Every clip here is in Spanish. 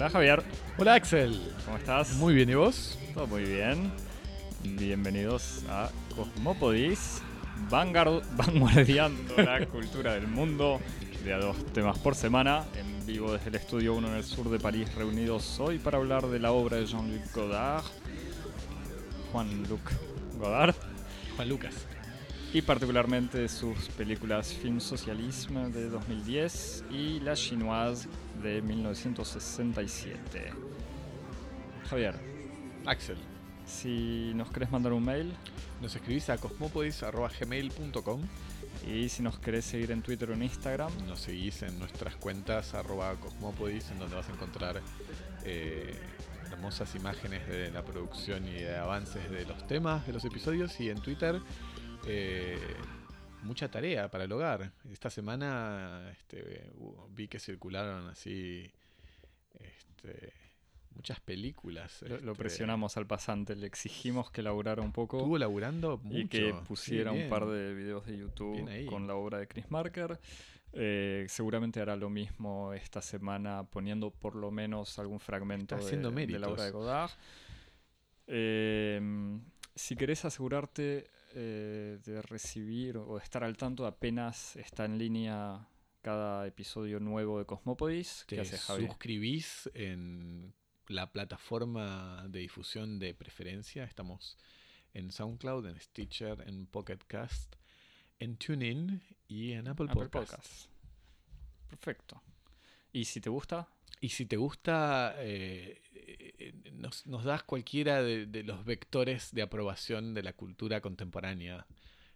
Hola Javier, Hola Axel. ¿cómo estás? Muy bien, ¿y vos? Todo muy bien. Bienvenidos a Cosmopodis, vanguard- vanguardiando la cultura del mundo, de a dos temas por semana, en vivo desde el Estudio 1 en el sur de París, reunidos hoy para hablar de la obra de Jean-Luc Godard, Juan-Luc Godard, Juan Lucas. Y particularmente sus películas Film Socialisme de 2010 y La Chinoise de 1967. Javier, Axel. si nos querés mandar un mail Nos escribís a cosmopodis.gmail.com y si nos querés seguir en Twitter o en Instagram, Nos seguís en nuestras cuentas arroba cosmopodis en donde vas a encontrar eh, hermosas imágenes de la producción y de avances de los temas de los episodios y en Twitter eh, mucha tarea para el hogar. Esta semana este, vi que circularon así este, muchas películas. lo, lo este, presionamos al pasante, le exigimos que laburara un poco Estuvo laburando mucho. y que sí, pusiera un par de videos de YouTube con la obra de Chris Marker. Eh, seguramente hará lo mismo esta semana poniendo por lo menos algún fragmento de, la obra de. Godard. Eh, si querés asegurarte eh, de recibir o de estar al tanto apenas está en línea cada episodio nuevo de Cosmopodis, Te suscribís en la plataforma de difusión de preferencia. Estamos en SoundCloud, en Stitcher, en Pocket Cast, en TuneIn y en Apple, Apple Podcast. Podcast. Perfecto. ¿Y si te gusta? Y si te gusta, eh, eh, nos, nos das cualquiera de, de los vectores de aprobación de la cultura contemporánea.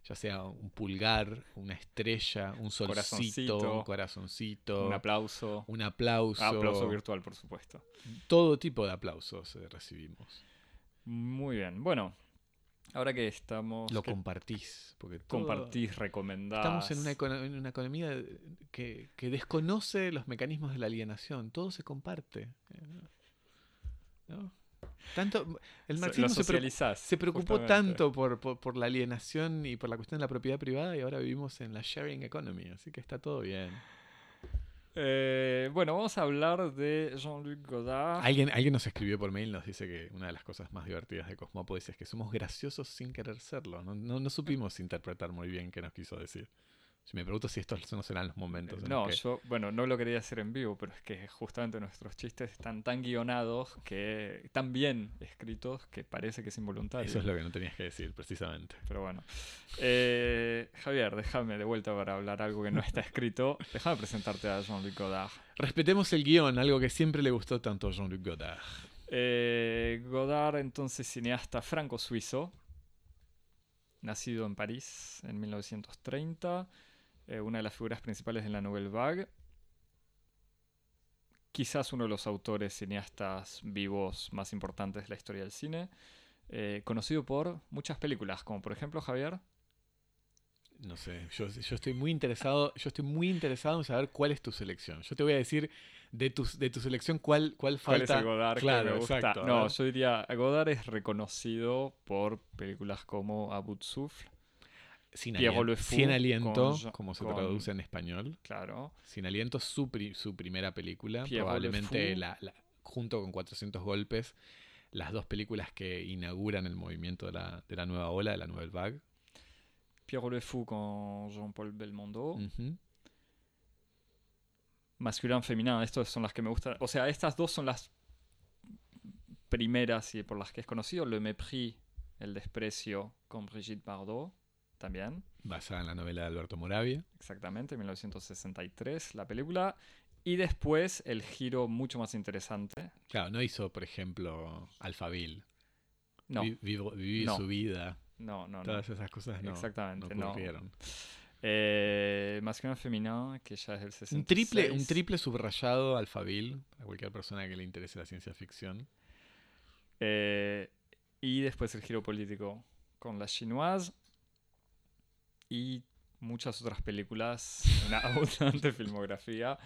Ya sea un pulgar, una estrella, un solcito, Corazoncito, un corazoncito, Un aplauso. un aplauso. Aplauso virtual, por supuesto. Todo tipo de aplausos eh, recibimos. Muy bien. Bueno, ahora que estamos. Lo que compartís. Porque compartís, recomendás. Estamos en una, econo- en una economía que, que desconoce los mecanismos de la alienación. Todo se comparte. eh, ¿no? Tanto, el marxismo se, preocupó justamente. tanto por, por, por la alienación y por la cuestión de la propiedad privada y ahora vivimos en la sharing economy. Así que está todo bien. Eh, bueno, vamos a hablar de Jean-Luc Godard. Alguien, alguien nos escribió por mail, nos dice que una de las cosas más divertidas de Cosmópolis es que somos graciosos sin querer serlo. No, no, no supimos interpretar muy bien qué nos quiso decir. Si me pregunto si estos no serán los momentos. en No, los que- yo, bueno, no lo quería hacer en vivo, pero es que justamente nuestros chistes están tan guionados, que tan bien escritos, que parece que es involuntario. Eso es lo que no tenías que decir, precisamente. Pero bueno. Eh, Javier, déjame de vuelta para hablar algo que no está escrito. Déjame presentarte a Jean-Luc Godard. Respetemos el guion, algo que siempre le gustó tanto a Jean-Luc Godard. Eh, Godard, entonces cineasta franco-suizo, nacido en París en 1930, eh, una de las figuras principales de la Nouvelle Vague, quizás uno de los autores cineastas vivos más importantes de la historia del cine, eh, conocido por muchas películas, como por ejemplo Javier, No sé, yo, yo estoy muy interesado, yo estoy muy interesado en saber cuál es tu selección. Yo te voy a decir de tu, de tu selección cuál, cuál ¿Cuál es falta. el Godard Claro, que me gusta? exacto, no, ver. yo diría, Godard es reconocido por películas como A Bout Souffle, sin, alien- sin aliento, con como se con- traduce en español. claro. Sin aliento, su, pri- su primera película. Probablemente la, la- junto con 400 golpes, las dos películas que inauguran el movimiento de la, de la nueva ola, de la Nouvelle Vague. Pierrot le Fou con Jean-Paul Belmondo. Ujú. Masculin, féminin, estas son las que me gustan. O sea, estas dos son las primeras y por las que es conocido. Le Mépris, El Desprecio con Brigitte Bardot, también. Basada en la novela de Alberto Moravia. Exactamente, 1963, la película. Y después el giro mucho más interesante. Claro, no hizo, por ejemplo, Alphaville. No, Vi- vivo- vivir No. su vida. no, no, no. Todas esas cosas no, Exactamente, no no. ocurrieron. Eh, Masculin, féminin, que ya es del 66. Un triple, un triple subrayado Alphaville, a cualquier persona que le interese la ciencia ficción. Eh, y después el giro político con la chinoise. Y muchas otras películas, una abundante filmografía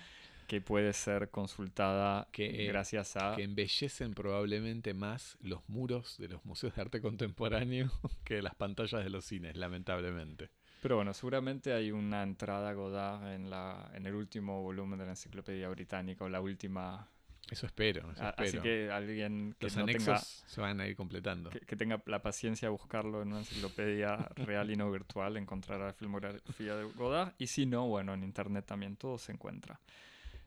que puede ser consultada Que, gracias a... que embellecen probablemente más los muros de los museos de arte contemporáneo que las pantallas de los cines, lamentablemente. Pero bueno, seguramente hay una entrada Godard en, la, en el último volumen de la Enciclopedia Británica o la última Eso espero. Eso espero. Así que alguien que Los no anexos tenga, se van a ir completando. que, que tenga la paciencia de buscarlo en una enciclopedia real y no virtual, encontrará la filmografía de Godard. Y si no, bueno, en internet también todo se encuentra.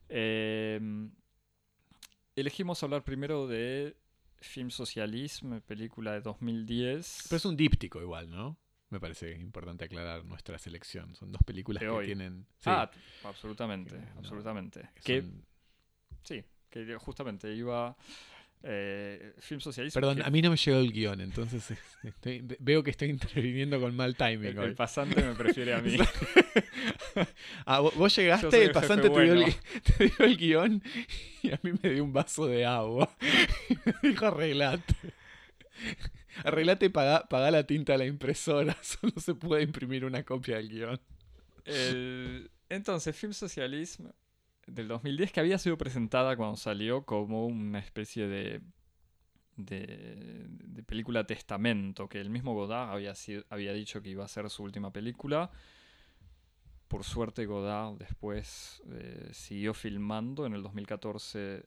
Eh, elegimos hablar primero de Film Socialisme, película de 2010. Pero es un díptico igual, ¿no? Me parece importante aclarar nuestra selección. Son dos películas que tienen. sí, Ah, absolutamente, Que no- absolutamente. que Que, son- sí, que justamente iba... Eh, film Socialisme. Perdón, que- a mí no me llegó el guion, entonces estoy- veo que estoy interviniendo con mal timing el, hoy. el pasante me prefiere a mí. Ah, vos, llegaste, el pasante te, dio el, te dio el guion y a mí me dio un vaso de agua. Y me dijo arreglate. Arreglate y pagá, pagá la tinta a la impresora. Solo se puede imprimir una copia del guion. El- entonces, Film Socialisme del 2010, que había sido presentada cuando salió como una especie de, de, película testamento, que el mismo Godard había, sido- había dicho que iba a ser su última película. Por suerte Godard después eh, siguió filmando. En el 2014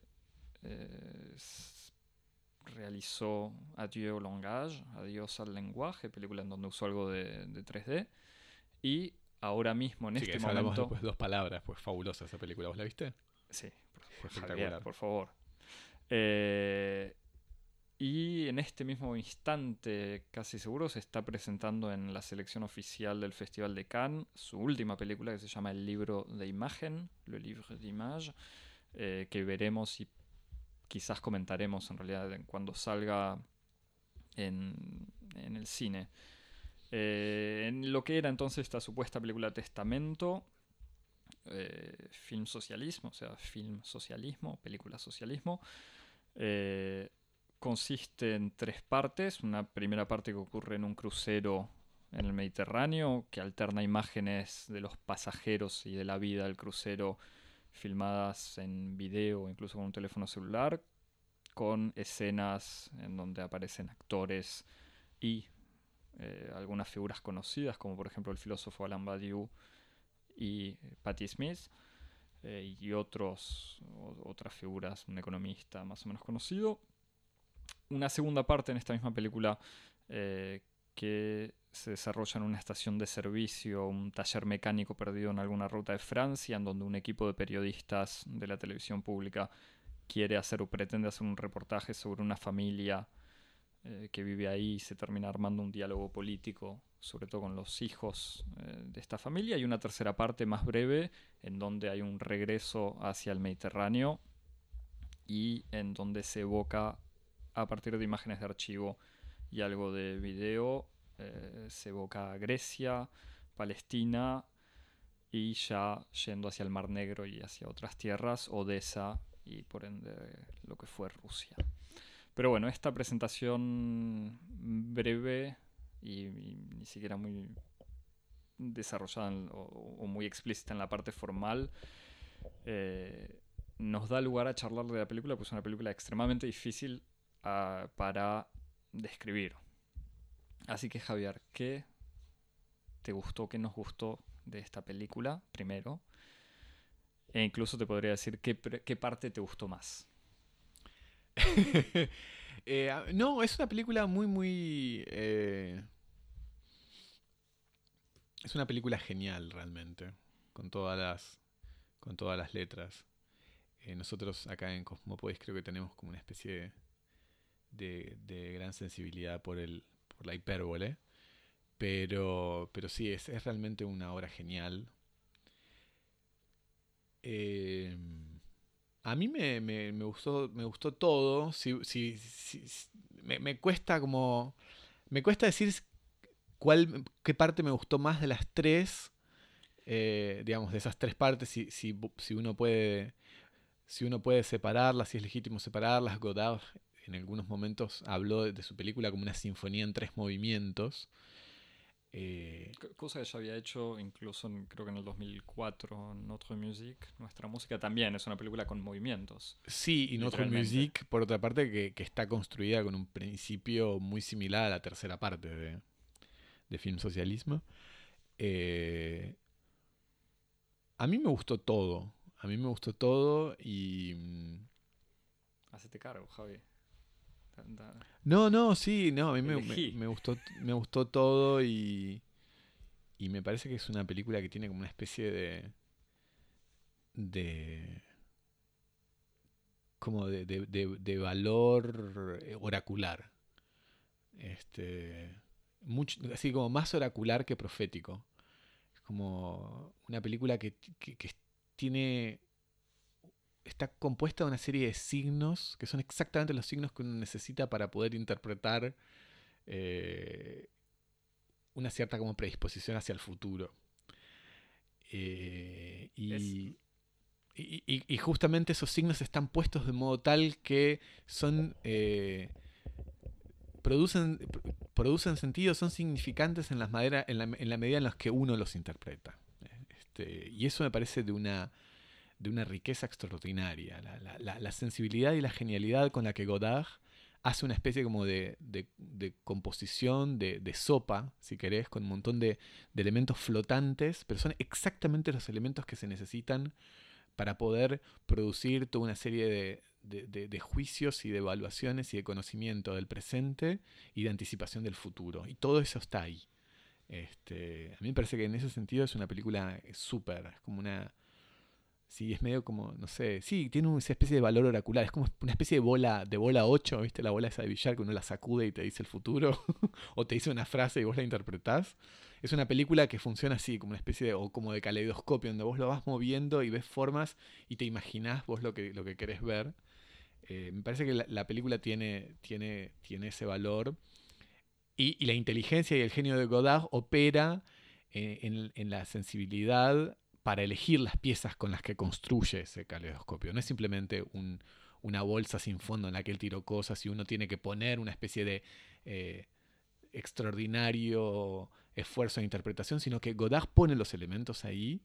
eh, realizó Adieu au langage, Adiós al lenguaje, película en donde usó algo de, de 3D. Y ahora mismo, en que este hablamos momento... después de dos palabras, pues fabulosa esa película. ¿Vos la viste? Sí, por, Fue espectacular. Javier, por favor. Eh, y en este mismo instante, casi seguro, se está presentando en la selección oficial del Festival de Cannes su última película que se llama El libro de imagen, Le Livre d'Image, eh, que veremos y quizás comentaremos en realidad en- cuando salga en, en el cine. Eh, en lo que era entonces esta supuesta película Testamento, eh, film socialismo, o sea, film socialismo, película socialismo, eh, consiste en tres partes. Una primera parte que ocurre en un crucero en el Mediterráneo, que alterna imágenes de los pasajeros y de la vida del crucero filmadas en video incluso con un teléfono celular, con escenas en donde aparecen actores y eh, algunas figuras conocidas, como por ejemplo el filósofo Alain Badiou y Patti Smith, eh, y otros, otras figuras, un economista más o menos conocido. Una segunda parte en esta misma película eh, que se desarrolla en una estación de servicio, un taller mecánico perdido en alguna ruta de Francia, en donde un equipo de periodistas de la televisión pública quiere hacer o pretende hacer un reportaje sobre una familia eh, que vive ahí se termina armando un diálogo político, sobre todo con los hijos eh, de esta familia, y una tercera parte más breve, en donde hay un regreso hacia el Mediterráneo y en donde se evoca a partir de imágenes de archivo y algo de video, eh, se evoca Grecia, Palestina y ya yendo hacia el Mar Negro y hacia otras tierras, Odessa y por ende lo que fue Rusia. Pero bueno, esta presentación breve y, ni siquiera muy desarrollada o, muy explícita en la parte formal, eh, nos da lugar a charlar de la película, pues es una película extremadamente difícil ah, para describir. Así que Javier, ¿qué te gustó, qué nos gustó de esta película primero? E incluso te podría decir qué, qué parte te gustó más. Eh, a- no, es una película muy, muy... eh, es una película genial realmente, con todas las, con todas las letras. Eh, nosotros acá en Cosmopolis creo que tenemos como una especie de, de gran sensibilidad por, el, por la hipérbole, pero, pero sí, es, es realmente una obra genial. Eh, a mí me, me- me gustó, me gustó todo. Si, si- me, me cuesta como. Me cuesta decir cuál, qué parte me gustó más de las tres. eh, digamos, de esas tres partes, si, si, si uno puede. Si uno puede separarlas, si es legítimo separarlas. Godard en algunos momentos habló de su película como una sinfonía en tres movimientos. Eh, Cosa que ya había hecho incluso en- creo que en el 2004 Notre Music. Nuestra música también es una película con movimientos. Sí, y Notre. Music, por otra parte, que, que está construida con un principio muy similar a la tercera parte de, de Film Socialismo. Eh, a mí me gustó todo. A mí me gustó todo y. mm, Hacete cargo, Javi. No, no, sí, no, a mí me, gustó, me gustó todo y, y me parece que es una película que tiene como una especie de... de como de, de, valor oracular. Este, mucho, así como más oracular que profético. Es como una película que, que tiene está compuesta de una serie de signos que son exactamente los signos que uno necesita para poder interpretar eh, una cierta como predisposición hacia el futuro. Eh, y, y, justamente esos signos están puestos de modo tal que son... Eh, producen, producen sentido, son significantes en, las en, la, en la medida en las que uno los interpreta. Este, y eso me parece de una de una riqueza extraordinaria. La, sensibilidad y la genialidad con la que Godard hace una especie como de, composición, de, sopa, si querés, con un montón de, elementos flotantes, pero son exactamente los elementos que se necesitan para poder producir toda una serie de, juicios y de evaluaciones y de conocimiento del presente y de anticipación del futuro. Y todo eso está ahí. Este, a mí me parece que en ese sentido es una película súper, es como una, Sí, es medio como, no sé, sí, tiene una especie de valor oracular, es como una especie de bola, de bola 8, ¿viste? La bola esa de billar que uno la sacude y te dice el futuro, o te dice una frase y vos la interpretás. Es una película que funciona así, como una especie de, o como de caleidoscopio, donde vos lo vas moviendo y ves formas y te imaginás vos lo que, lo que querés ver. Eh, me parece que la, película tiene, tiene, tiene ese valor. Y, la inteligencia y el genio de Godard opera eh, en, en la sensibilidad para elegir las piezas con las que construye ese caleidoscopio. No es simplemente una bolsa sin fondo en la que él tiró cosas y uno tiene que poner una especie de eh, extraordinario esfuerzo de interpretación, sino que Godard pone los elementos ahí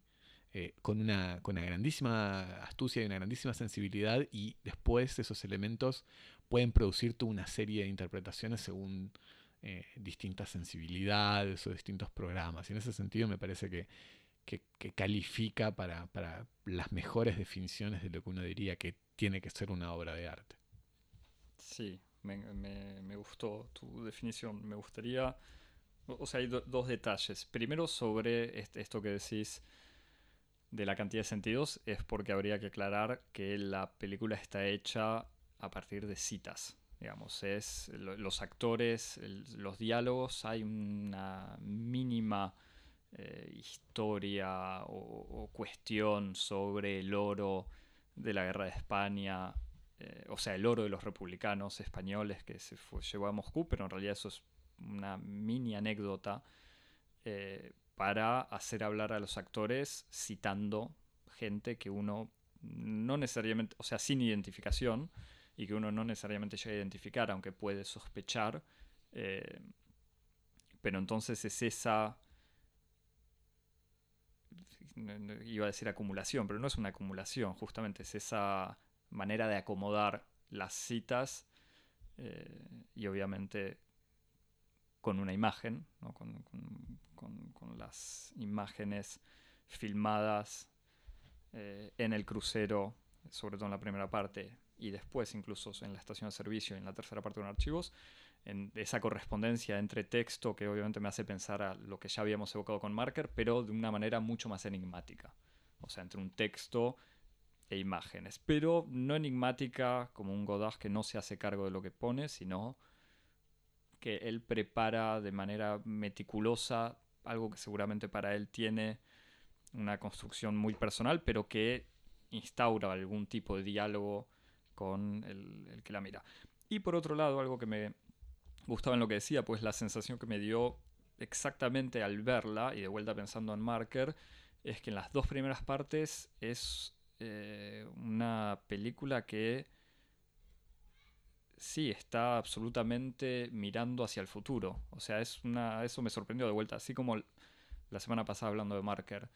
eh, con, una, con, una, grandísima astucia y una grandísima sensibilidad y después esos elementos pueden producir toda una serie de interpretaciones según eh, distintas sensibilidades o distintos programas. Y en ese sentido me parece que que, califica para, las mejores definiciones de lo que uno diría que tiene que ser una obra de arte. Sí, me, gustó tu definición. Me gustaría, o sea, hay dos detalles. Primero sobre esto que decís de la cantidad de sentidos, es porque habría que aclarar que la película está hecha a partir de citas. Digamos, es los actores, los diálogos, hay una mínima eh, historia o, cuestión sobre el oro de la guerra de España, eh, o sea, el oro de los republicanos españoles que se llevó a Moscú, pero en realidad eso es una mini anécdota eh, para hacer hablar a los actores citando gente que uno no necesariamente, o sea, sin identificación y que uno no necesariamente llega a identificar, aunque puede sospechar. pero entonces es esa iba a decir acumulación, pero no es una acumulación, justamente es esa manera de acomodar las citas eh, y obviamente con una imagen, con, las imágenes filmadas eh, en el crucero, sobre todo en la primera parte, y después incluso en la estación de servicio y en la tercera parte de los archivos, en esa correspondencia entre texto que obviamente me hace pensar a lo que ya habíamos evocado con Marker, pero de una manera mucho más enigmática. O sea, entre un texto e imágenes. Pero no enigmática como un Godard que no se hace cargo de lo que pone, sino que él prepara de manera meticulosa algo que seguramente para él tiene una construcción muy personal, pero que instaura algún tipo de diálogo con el que la mira. Y por otro lado, algo que me gustaba en lo que decía, pues la sensación que me dio exactamente al verla, y de vuelta pensando en Marker, es que en las dos primeras partes es eh, una película que sí está absolutamente mirando hacia el futuro. O sea, es una, eso me sorprendió de vuelta. Así como la semana pasada hablando de Marker,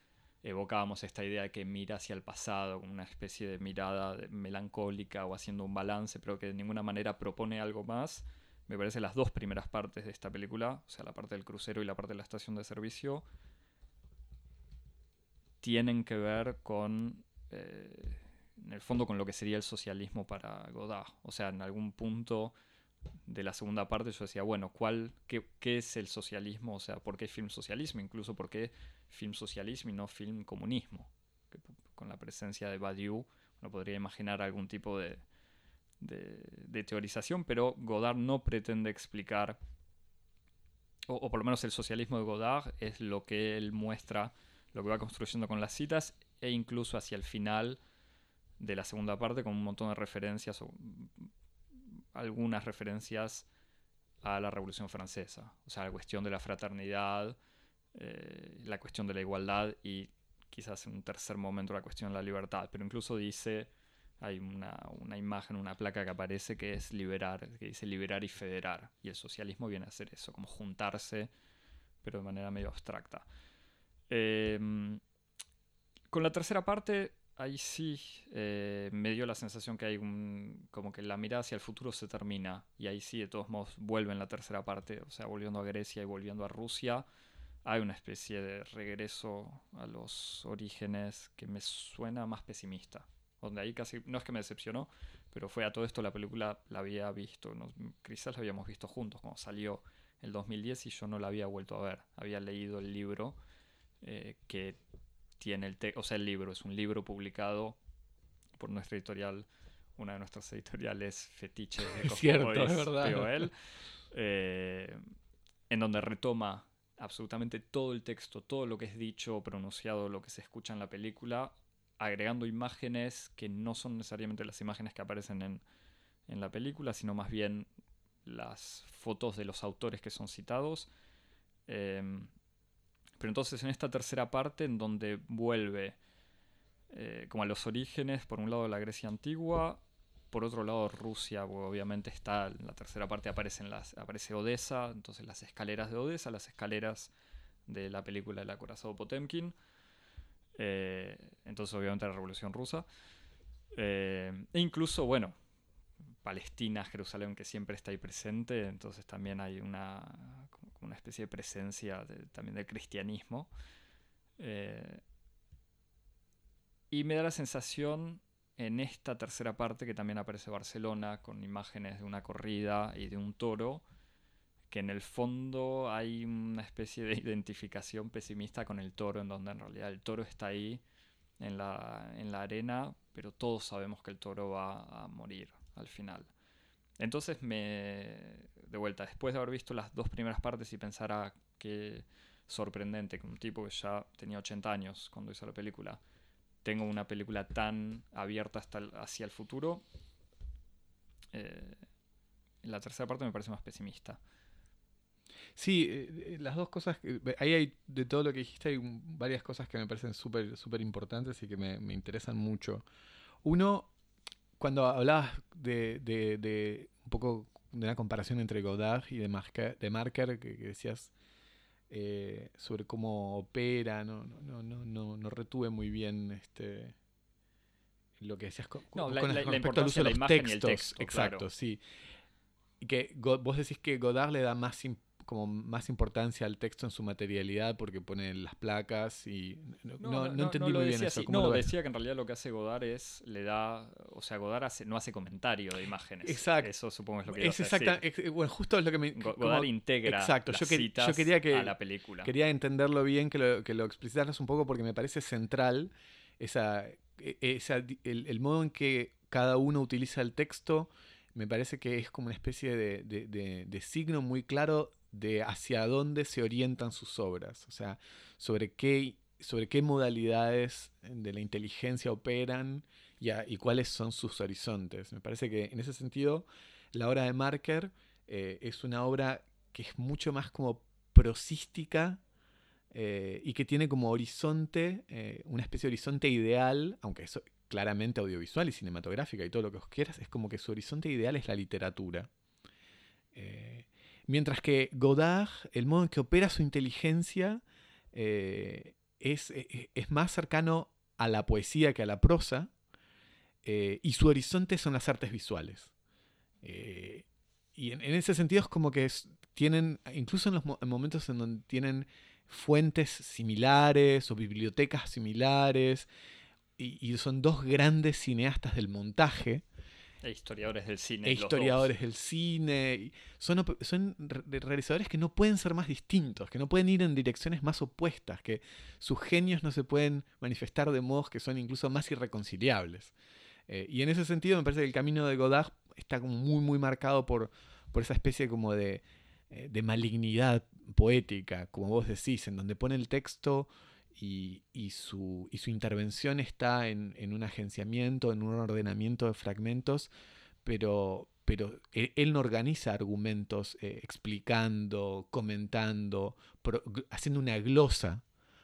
evocábamos esta idea de que mira hacia el pasado, con una especie de mirada melancólica o haciendo un balance, pero que de ninguna manera propone algo más me parece las dos primeras partes de esta película, o sea, la parte del crucero y la parte de la estación de servicio, tienen que ver con, eh, en el fondo con lo que sería el socialismo para Godard. O sea, en algún punto de la segunda parte yo decía, bueno, ¿cuál, qué, es el socialismo? O sea, ¿por qué film socialismo? Incluso ¿por qué film socialismo y no film comunismo? con la presencia de Badiou uno podría imaginar algún tipo de, de, teorización, pero Godard no pretende explicar, o, por lo menos el socialismo de Godard es lo que él muestra, lo que va construyendo con las citas, e incluso hacia el final de la segunda parte con un montón de referencias, o algunas referencias a la Revolución Francesa, o sea, la cuestión de la fraternidad, eh, la cuestión de la igualdad y quizás en un tercer momento la cuestión de la libertad, pero incluso dice hay una, imagen, una placa que aparece que es liberar, que dice liberar y federar. Y el socialismo viene a hacer eso, como juntarse, pero de manera medio abstracta. Em, con la tercera parte, ahí sí eh, me dio la sensación que hay un. como que la mirada hacia el futuro se termina. Y ahí sí, de todos modos, vuelve en la tercera parte, o sea, volviendo a Grecia y volviendo a Rusia. Hay una especie de regreso a los orígenes que me suena más pesimista donde ahí casi, no es que me decepcionó, pero fue a todo esto la película la había visto, quizás la habíamos visto juntos, como salió el 2010 y yo no la había vuelto a ver, había leído el libro eh, que tiene el texto, o sea, el libro es un libro publicado por nuestra editorial, una de nuestras editoriales fetiches de Cierto, es verdad. Eh, en donde retoma absolutamente todo el texto, todo lo que es dicho pronunciado, lo que se escucha en la película, agregando imágenes que no son necesariamente las imágenes que aparecen en, la película, sino más bien las fotos de los autores que son citados. Em, pero entonces en esta tercera parte, en donde vuelve eh, como a los orígenes, por un lado la Grecia antigua, por otro lado Rusia, obviamente está, en la tercera parte aparecen las, aparece Odessa, entonces las escaleras de Odessa, las escaleras de la película El acorazado Potemkin. Eh, entonces, obviamente, la Revolución Rusa. Eh, e incluso, bueno, Palestina, Jerusalén, que siempre está ahí presente. Entonces, también hay una, una especie de presencia también del cristianismo. Eh, y me da la sensación en esta tercera parte que también aparece Barcelona con imágenes de una corrida y de un toro que en el fondo hay una especie de identificación pesimista con el toro, en donde en realidad el toro está ahí en la, en la arena, pero todos sabemos que el toro va a morir al final. Entonces me... De vuelta, después de haber visto las dos primeras partes y pensar a ah, qué sorprendente que un tipo que ya tenía 80 años cuando hizo la película, tenga una película tan abierta hasta hacia el futuro, eh, la tercera parte me parece más pesimista. Sí, eh, eh, las dos cosas, ahí hay, de todo lo que dijiste, hay varias cosas que me parecen súper súper importantes y que me, interesan mucho. Uno, cuando hablabas de, de, un poco de una comparación entre Godard y de Marker, de Marker que, decías eh, sobre cómo opera, no, no, no, no, no retuve muy bien este lo que decías con, no, la, respecto al uso de, los textos. Exacto, sí. Y que vos decís que Godard le da más importancia como más importancia al texto en su materialidad porque pone las placas y no, entendí muy bien eso. no, decía que en realidad lo que hace Godard es, le da, o sea, Godard no hace comentario de imágenes. Exacto. Eso supongo es lo que es exacta, bueno, justo es lo que me... Godard integra exacto, yo, yo quería que, a la película. Quería entenderlo bien, que lo, que lo explicitaras un poco porque me parece central esa, e, esa el, el modo en que cada uno utiliza el texto me parece que es como una especie de, de, de, signo muy claro de hacia dónde se orientan sus obras, o sea, sobre qué, sobre qué modalidades de la inteligencia operan y, cuáles son sus horizontes. Me parece que en ese sentido la obra de Marker eh, es una obra que es mucho más como prosística eh, y que tiene como horizonte, eh, una especie de horizonte ideal, aunque eso claramente audiovisual y cinematográfica y todo lo que os quieras, es como que su horizonte ideal es la literatura. Mientras que Godard, el modo en que opera su inteligencia eh, es, e, e, es, más cercano a la poesía que a la prosa, eh, y su horizonte son las artes visuales. Eh, y en, ese sentido es como que tienen, incluso en los momentos en donde tienen fuentes similares o bibliotecas similares, y, son dos grandes cineastas del montaje. E historiadores del cine. E historiadores del cine. Son, son realizadores que no pueden ser más distintos, que no pueden ir en direcciones más opuestas, que sus genios no se pueden manifestar de modos que son incluso más irreconciliables. Eh, y en ese sentido me parece que el camino de Godard está como muy, muy marcado por, por esa especie como de, eh, de malignidad poética, como vos decís, en donde pone el texto y, su, intervención está en, un agenciamiento, en un ordenamiento de fragmentos, pero, pero él, no organiza argumentos eh, explicando, comentando, haciendo una glosa,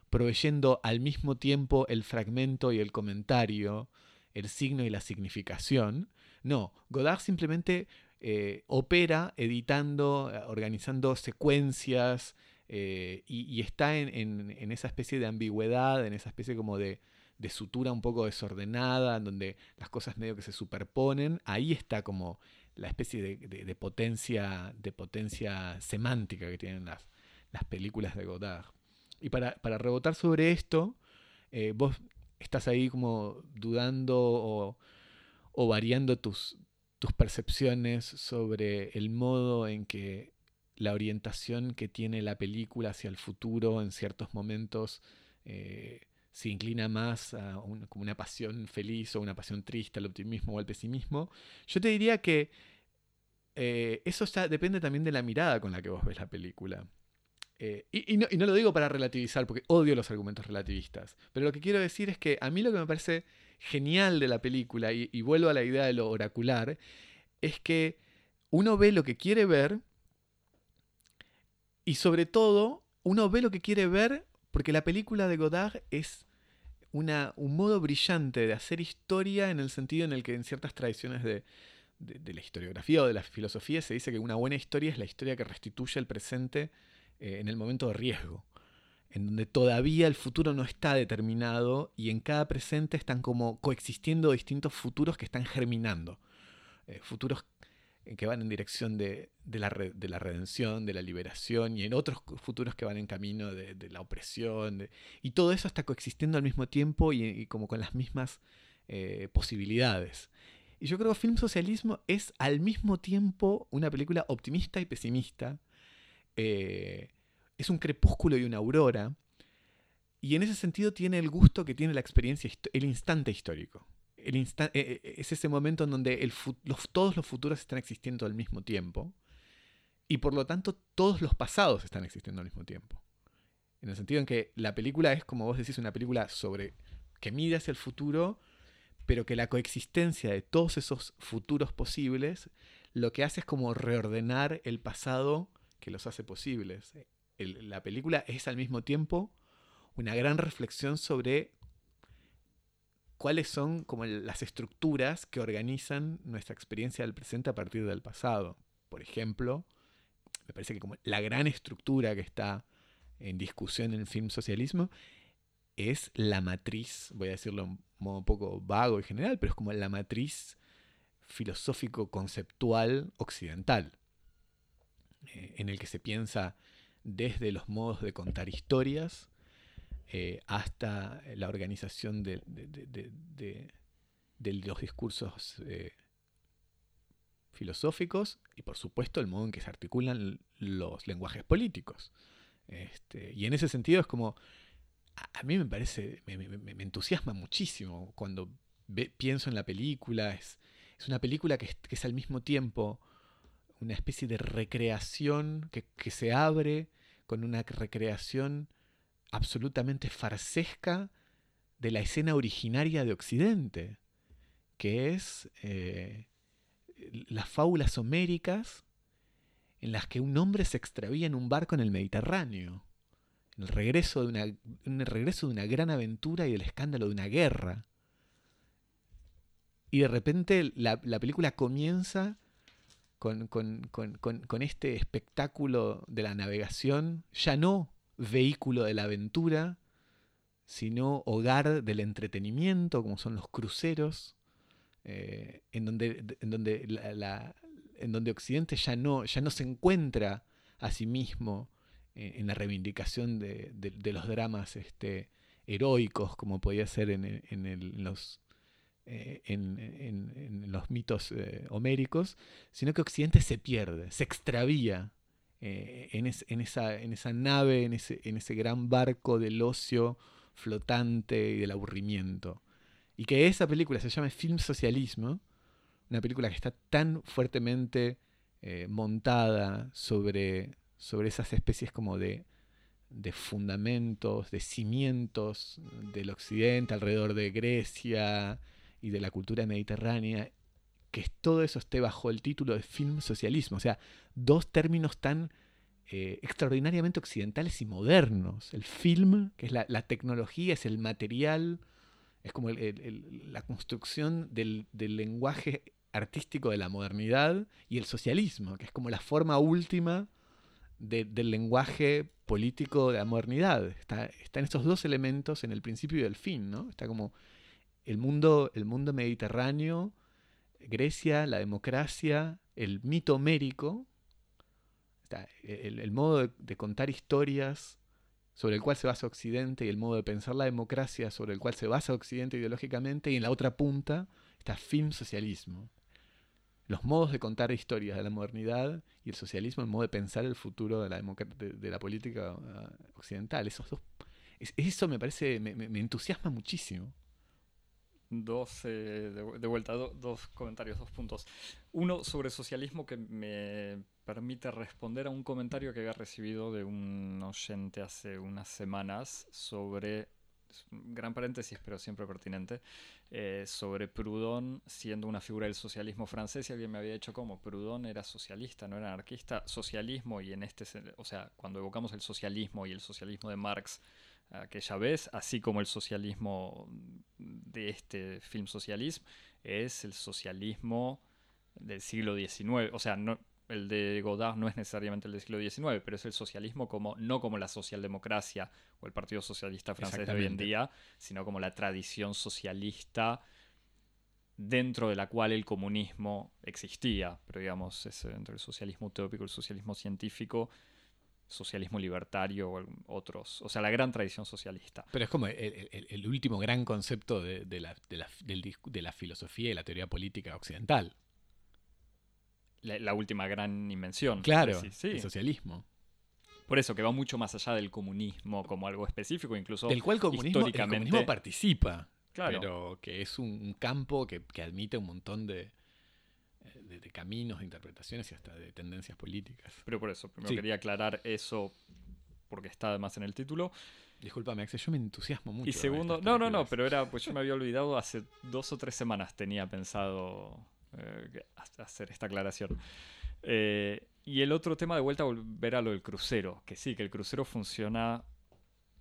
proveyendo al mismo tiempo el fragmento y el comentario, el signo y la significación. No, Godard simplemente eh, opera editando, organizando secuencias, eh, y, está en, esa especie de ambigüedad, en esa especie como de, sutura un poco desordenada, en donde las cosas medio que se superponen. Ahí está como la especie de, potencia, de potencia semántica que tienen las, las películas de Godard. Y para, rebotar sobre esto, eh, vos estás ahí como dudando o, o variando tus, tus percepciones sobre el modo en que la orientación que tiene la película hacia el futuro en ciertos momentos eh, se inclina más a como una pasión feliz o una pasión triste, al optimismo o al pesimismo. Yo te diría que eh, eso ya depende también de la mirada con la que vos ves la película. Eh, y, no, lo digo para relativizar, porque odio los argumentos relativistas. Pero lo que quiero decir es que a mí lo que me parece genial de la película, y vuelvo a la idea de lo oracular, es que uno ve lo que quiere ver y sobre todo, uno ve lo que quiere ver porque la película de Godard es una, un modo brillante de hacer historia en el sentido en el que en ciertas tradiciones de, la historiografía o de la filosofía se dice que una buena historia es la historia que restituye el presente eh, en el momento de riesgo, en donde todavía el futuro no está determinado y en cada presente están como coexistiendo distintos futuros que están germinando. Eh, futuros que van en dirección de, la, de, la, redención, de la liberación, y en otros futuros que van en camino de, la opresión. y todo eso está coexistiendo al mismo tiempo y, como con las mismas eh, posibilidades. Y yo creo que Film Socialismo es al mismo tiempo una película optimista y pesimista. Eh, es un crepúsculo y una aurora. Y en ese sentido tiene el gusto que tiene la experiencia, el instante histórico el eh, eh, es ese momento en donde todos los futuros están existiendo al mismo tiempo y por lo tanto todos los pasados están existiendo al mismo tiempo. En el sentido en que la película es, como vos decís, una película sobre que mide hacia el futuro, pero que la coexistencia de todos esos futuros posibles lo que hace es como reordenar el pasado que los hace posibles. la película es al mismo tiempo una gran reflexión sobre cuáles son como las estructuras que organizan nuestra experiencia del presente a partir del pasado. Por ejemplo, me parece que como la gran estructura que está en discusión en el film socialismo es la matriz, voy a decirlo de un modo un poco vago y general, pero es como la matriz filosófico-conceptual occidental, eh, en el que se piensa desde los modos de contar historias, eh, hasta la organización de, los discursos eh, filosóficos y por supuesto el modo en que se articulan los lenguajes políticos. Este, y en ese sentido es como, a, mí me parece, me, entusiasma muchísimo cuando pienso en la película, es, es una película que es, al mismo tiempo una especie de recreación que, que se abre con una recreación absolutamente farsesca de la escena originaria de Occidente, que es eh, las fábulas homéricas en las que un hombre se extravía en un barco en el Mediterráneo, el regreso de una, el regreso de una gran aventura y el escándalo de una guerra. Y de repente la, película comienza con, con, este espectáculo de la navegación, ya no vehículo de la aventura, sino hogar del entretenimiento, como son los cruceros, eh, en, donde, en, donde en donde Occidente ya no, ya no se encuentra a sí mismo eh, en la reivindicación de, los dramas este, heroicos como podía ser en, en, los, eh, en, los mitos homéricos, sino que Occidente se pierde, se extravía eh, en, esa, nave, en ese, gran barco del ocio flotante y del aburrimiento. Y que esa película se llama Film Socialismo, una película que está tan fuertemente montada sobre, esas especies como de fundamentos, de cimientos del occidente alrededor de Grecia y de la cultura mediterránea, que todo eso esté bajo el título de film socialismo. O sea, dos términos tan eh, extraordinariamente occidentales y modernos. El film, que es la, tecnología, es el material, es como la construcción del, del lenguaje artístico de la modernidad, y el socialismo, que es como la forma última del lenguaje político de la modernidad. Está, están estos dos elementos en el principio y el fin, ¿no? Está como el mundo, el mundo mediterráneo, Grecia, la democracia, el mito homérico, el, modo de, contar historias sobre el cual se basa Occidente y el modo de pensar la democracia sobre el cual se basa Occidente ideológicamente, y en la otra punta está film socialismo los modos de contar historias de la modernidad y el socialismo, el modo de pensar el futuro de la, de, la política ah, occidental. Esos dos, eso me parece, me, entusiasma muchísimo. Dos, eh, de, vuelta, dos comentarios, dos puntos. Uno sobre socialismo que me permite responder a un comentario que había recibido de un oyente hace unas semanas sobre gran paréntesis, pero siempre pertinente, eh, sobre Proudhon siendo una figura del socialismo francés y alguien me había dicho como Proudhon era socialista, no era anarquista. Socialismo y en este, o sea, cuando evocamos el socialismo y el socialismo de Marx, aquella vez, así como el socialismo de este film socialismo, es el socialismo del siglo XIX. O sea, no, el de Godard no es necesariamente el del siglo XIX, pero es el socialismo como, no como la socialdemocracia o el Partido Socialista francés de hoy en día, sino como la tradición socialista dentro de la cual el comunismo existía, pero digamos, es entre el socialismo utópico, el socialismo científico, socialismo libertario o otros, o sea, la gran tradición socialista. Pero es como el, último gran concepto de, la, de la filosofía y la teoría política occidental la, última gran invención. Claro, el socialismo. Por eso, que va mucho más allá del comunismo como algo específico, incluso del cual comunismo, históricamente. El comunismo participa, claro. pero que es un, campo que, admite un montón de, de, caminos, de interpretaciones y hasta de tendencias políticas. Pero por eso, primero quería aclarar eso porque está además en el título. Disculpame, Axel, yo me entusiasmo mucho. Y segundo, no, no, no, pero era, pues yo me había olvidado hace dos o tres semanas tenía pensado eh, hacer esta aclaración. Eh, y el otro tema, de vuelta, volver a lo del crucero, que sí, que el crucero funciona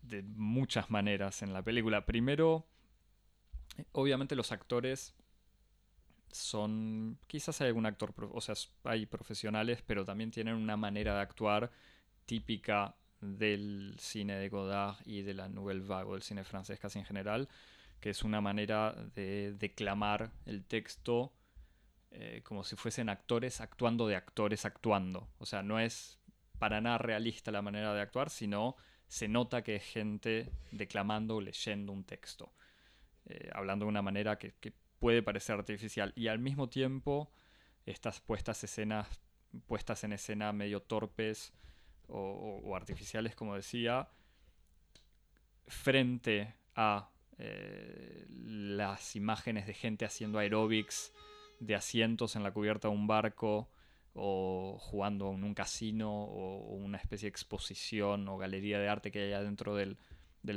de muchas maneras en la película. Primero, obviamente los actores son, quizás hay algún actor, o sea, hay profesionales, pero también tienen una manera de actuar típica del cine de Godard y de la Nouvelle Vague, o del cine francés casi en general, que es una manera de declamar el texto eh, como si fuesen actores actuando de actores actuando. O sea, no es para nada realista la manera de actuar, sino se nota que es gente declamando o leyendo un texto, eh, hablando de una manera que, puede parecer artificial. Y al mismo tiempo, estas puestas escenas, puestas en escena medio torpes o, artificiales, como decía, frente a eh, las imágenes de gente haciendo aeróbics de asientos en la cubierta de un barco o jugando en un casino o una especie de exposición o galería de arte que hay dentro del,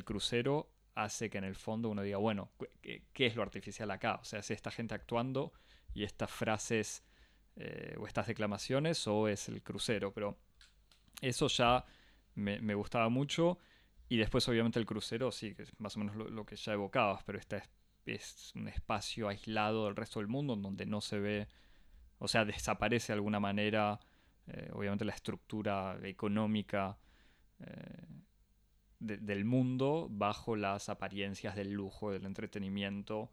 crucero hace que en el fondo uno diga, bueno, ¿qué, es lo artificial acá? O sea, ¿es esta gente actuando y estas frases eh, o estas declamaciones o es el crucero? Pero eso ya me, gustaba mucho y después obviamente el crucero, sí, que es más o menos lo, que ya evocabas, pero esta es un espacio aislado del resto del mundo en donde no se ve, o sea, desaparece de alguna manera, eh, obviamente, la estructura económica eh, del mundo bajo las apariencias del lujo, del entretenimiento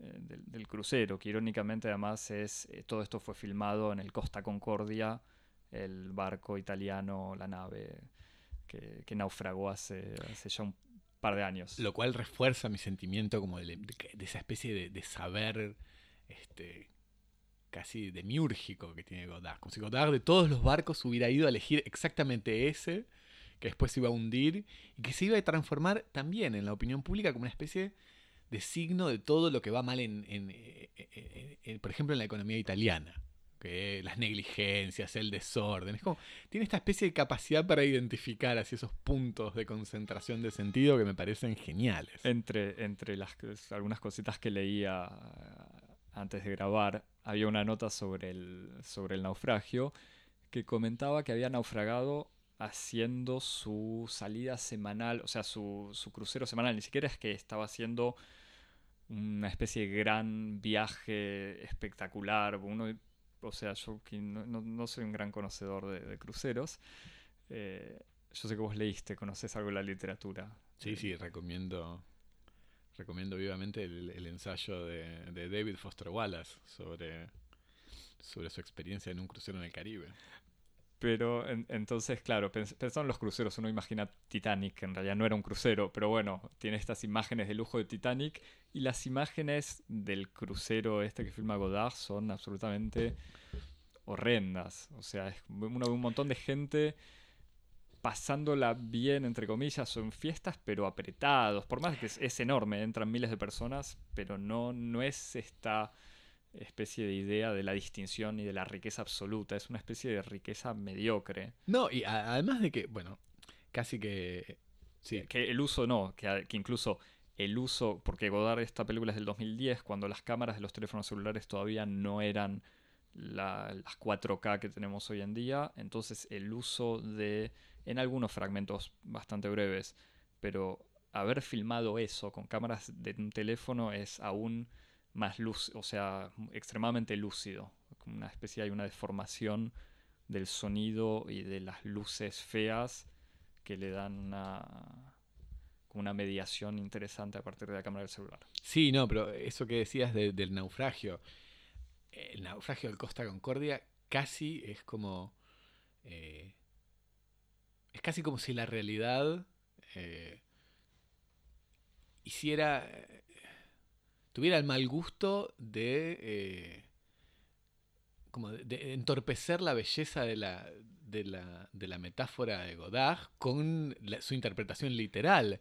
eh, del, crucero, que irónicamente además es, todo esto fue filmado en el Costa Concordia, el barco italiano, la nave que, naufragó hace, hace ya un par de años. Lo cual refuerza mi sentimiento como de, esa especie de, de saber este, casi demiúrgico que tiene Godard. Como si Godard de todos los barcos hubiera ido a elegir exactamente ese, que después se iba a hundir y que se iba a transformar también en la opinión pública como una especie de signo de todo lo que va mal en, en, en, por ejemplo, en la economía italiana. Que las negligencias, el desorden. Es como, tiene esta especie de capacidad para identificar así esos puntos de concentración de sentido que me parecen geniales. Entre, entre las, algunas cositas que leía antes de grabar, había una nota sobre el, sobre el naufragio que comentaba que había naufragado haciendo su salida semanal, o sea, su, su crucero semanal. Ni siquiera es que estaba haciendo una especie de gran viaje espectacular. Uno, o sea, yo no, no, soy un gran conocedor de, cruceros. Eh, yo sé que vos leíste, conoces algo de la literatura. Sí, sí, recomiendo recomiendo vivamente el, ensayo de, David Foster Wallace sobre, sobre su experiencia en un crucero en el Caribe. Pero entonces, claro, pensando en los cruceros, uno imagina Titanic, en realidad no era un crucero, pero bueno, tiene estas imágenes de lujo de Titanic y las imágenes del crucero este que filma Godard son absolutamente horrendas. O sea, es un montón de gente pasándola bien, entre comillas, son fiestas, pero apretados. Por más que es, enorme, entran miles de personas, pero no, no es esta especie de idea de la distinción y de la riqueza absoluta. Es una especie de riqueza mediocre. No, y además de que, bueno, casi que... Sí. Que el uso no, que, que incluso el uso, porque Godard esta película es del 2010, cuando las cámaras de los teléfonos celulares todavía no eran las 4K que tenemos hoy en día, entonces el uso de en algunos fragmentos bastante breves, pero haber filmado eso con cámaras de un teléfono es aún más luz, o sea, extremadamente lúcido. Una especie hay una deformación del sonido y de las luces feas que le dan una, una mediación interesante a partir de la cámara del celular. Sí, no, pero eso que decías del naufragio, el naufragio del Costa Concordia casi es como eh, es casi como si la realidad eh, hiciera, tuviera el mal gusto de, eh, como de, entorpecer la belleza de la, de la, metáfora de Godard con su interpretación literal.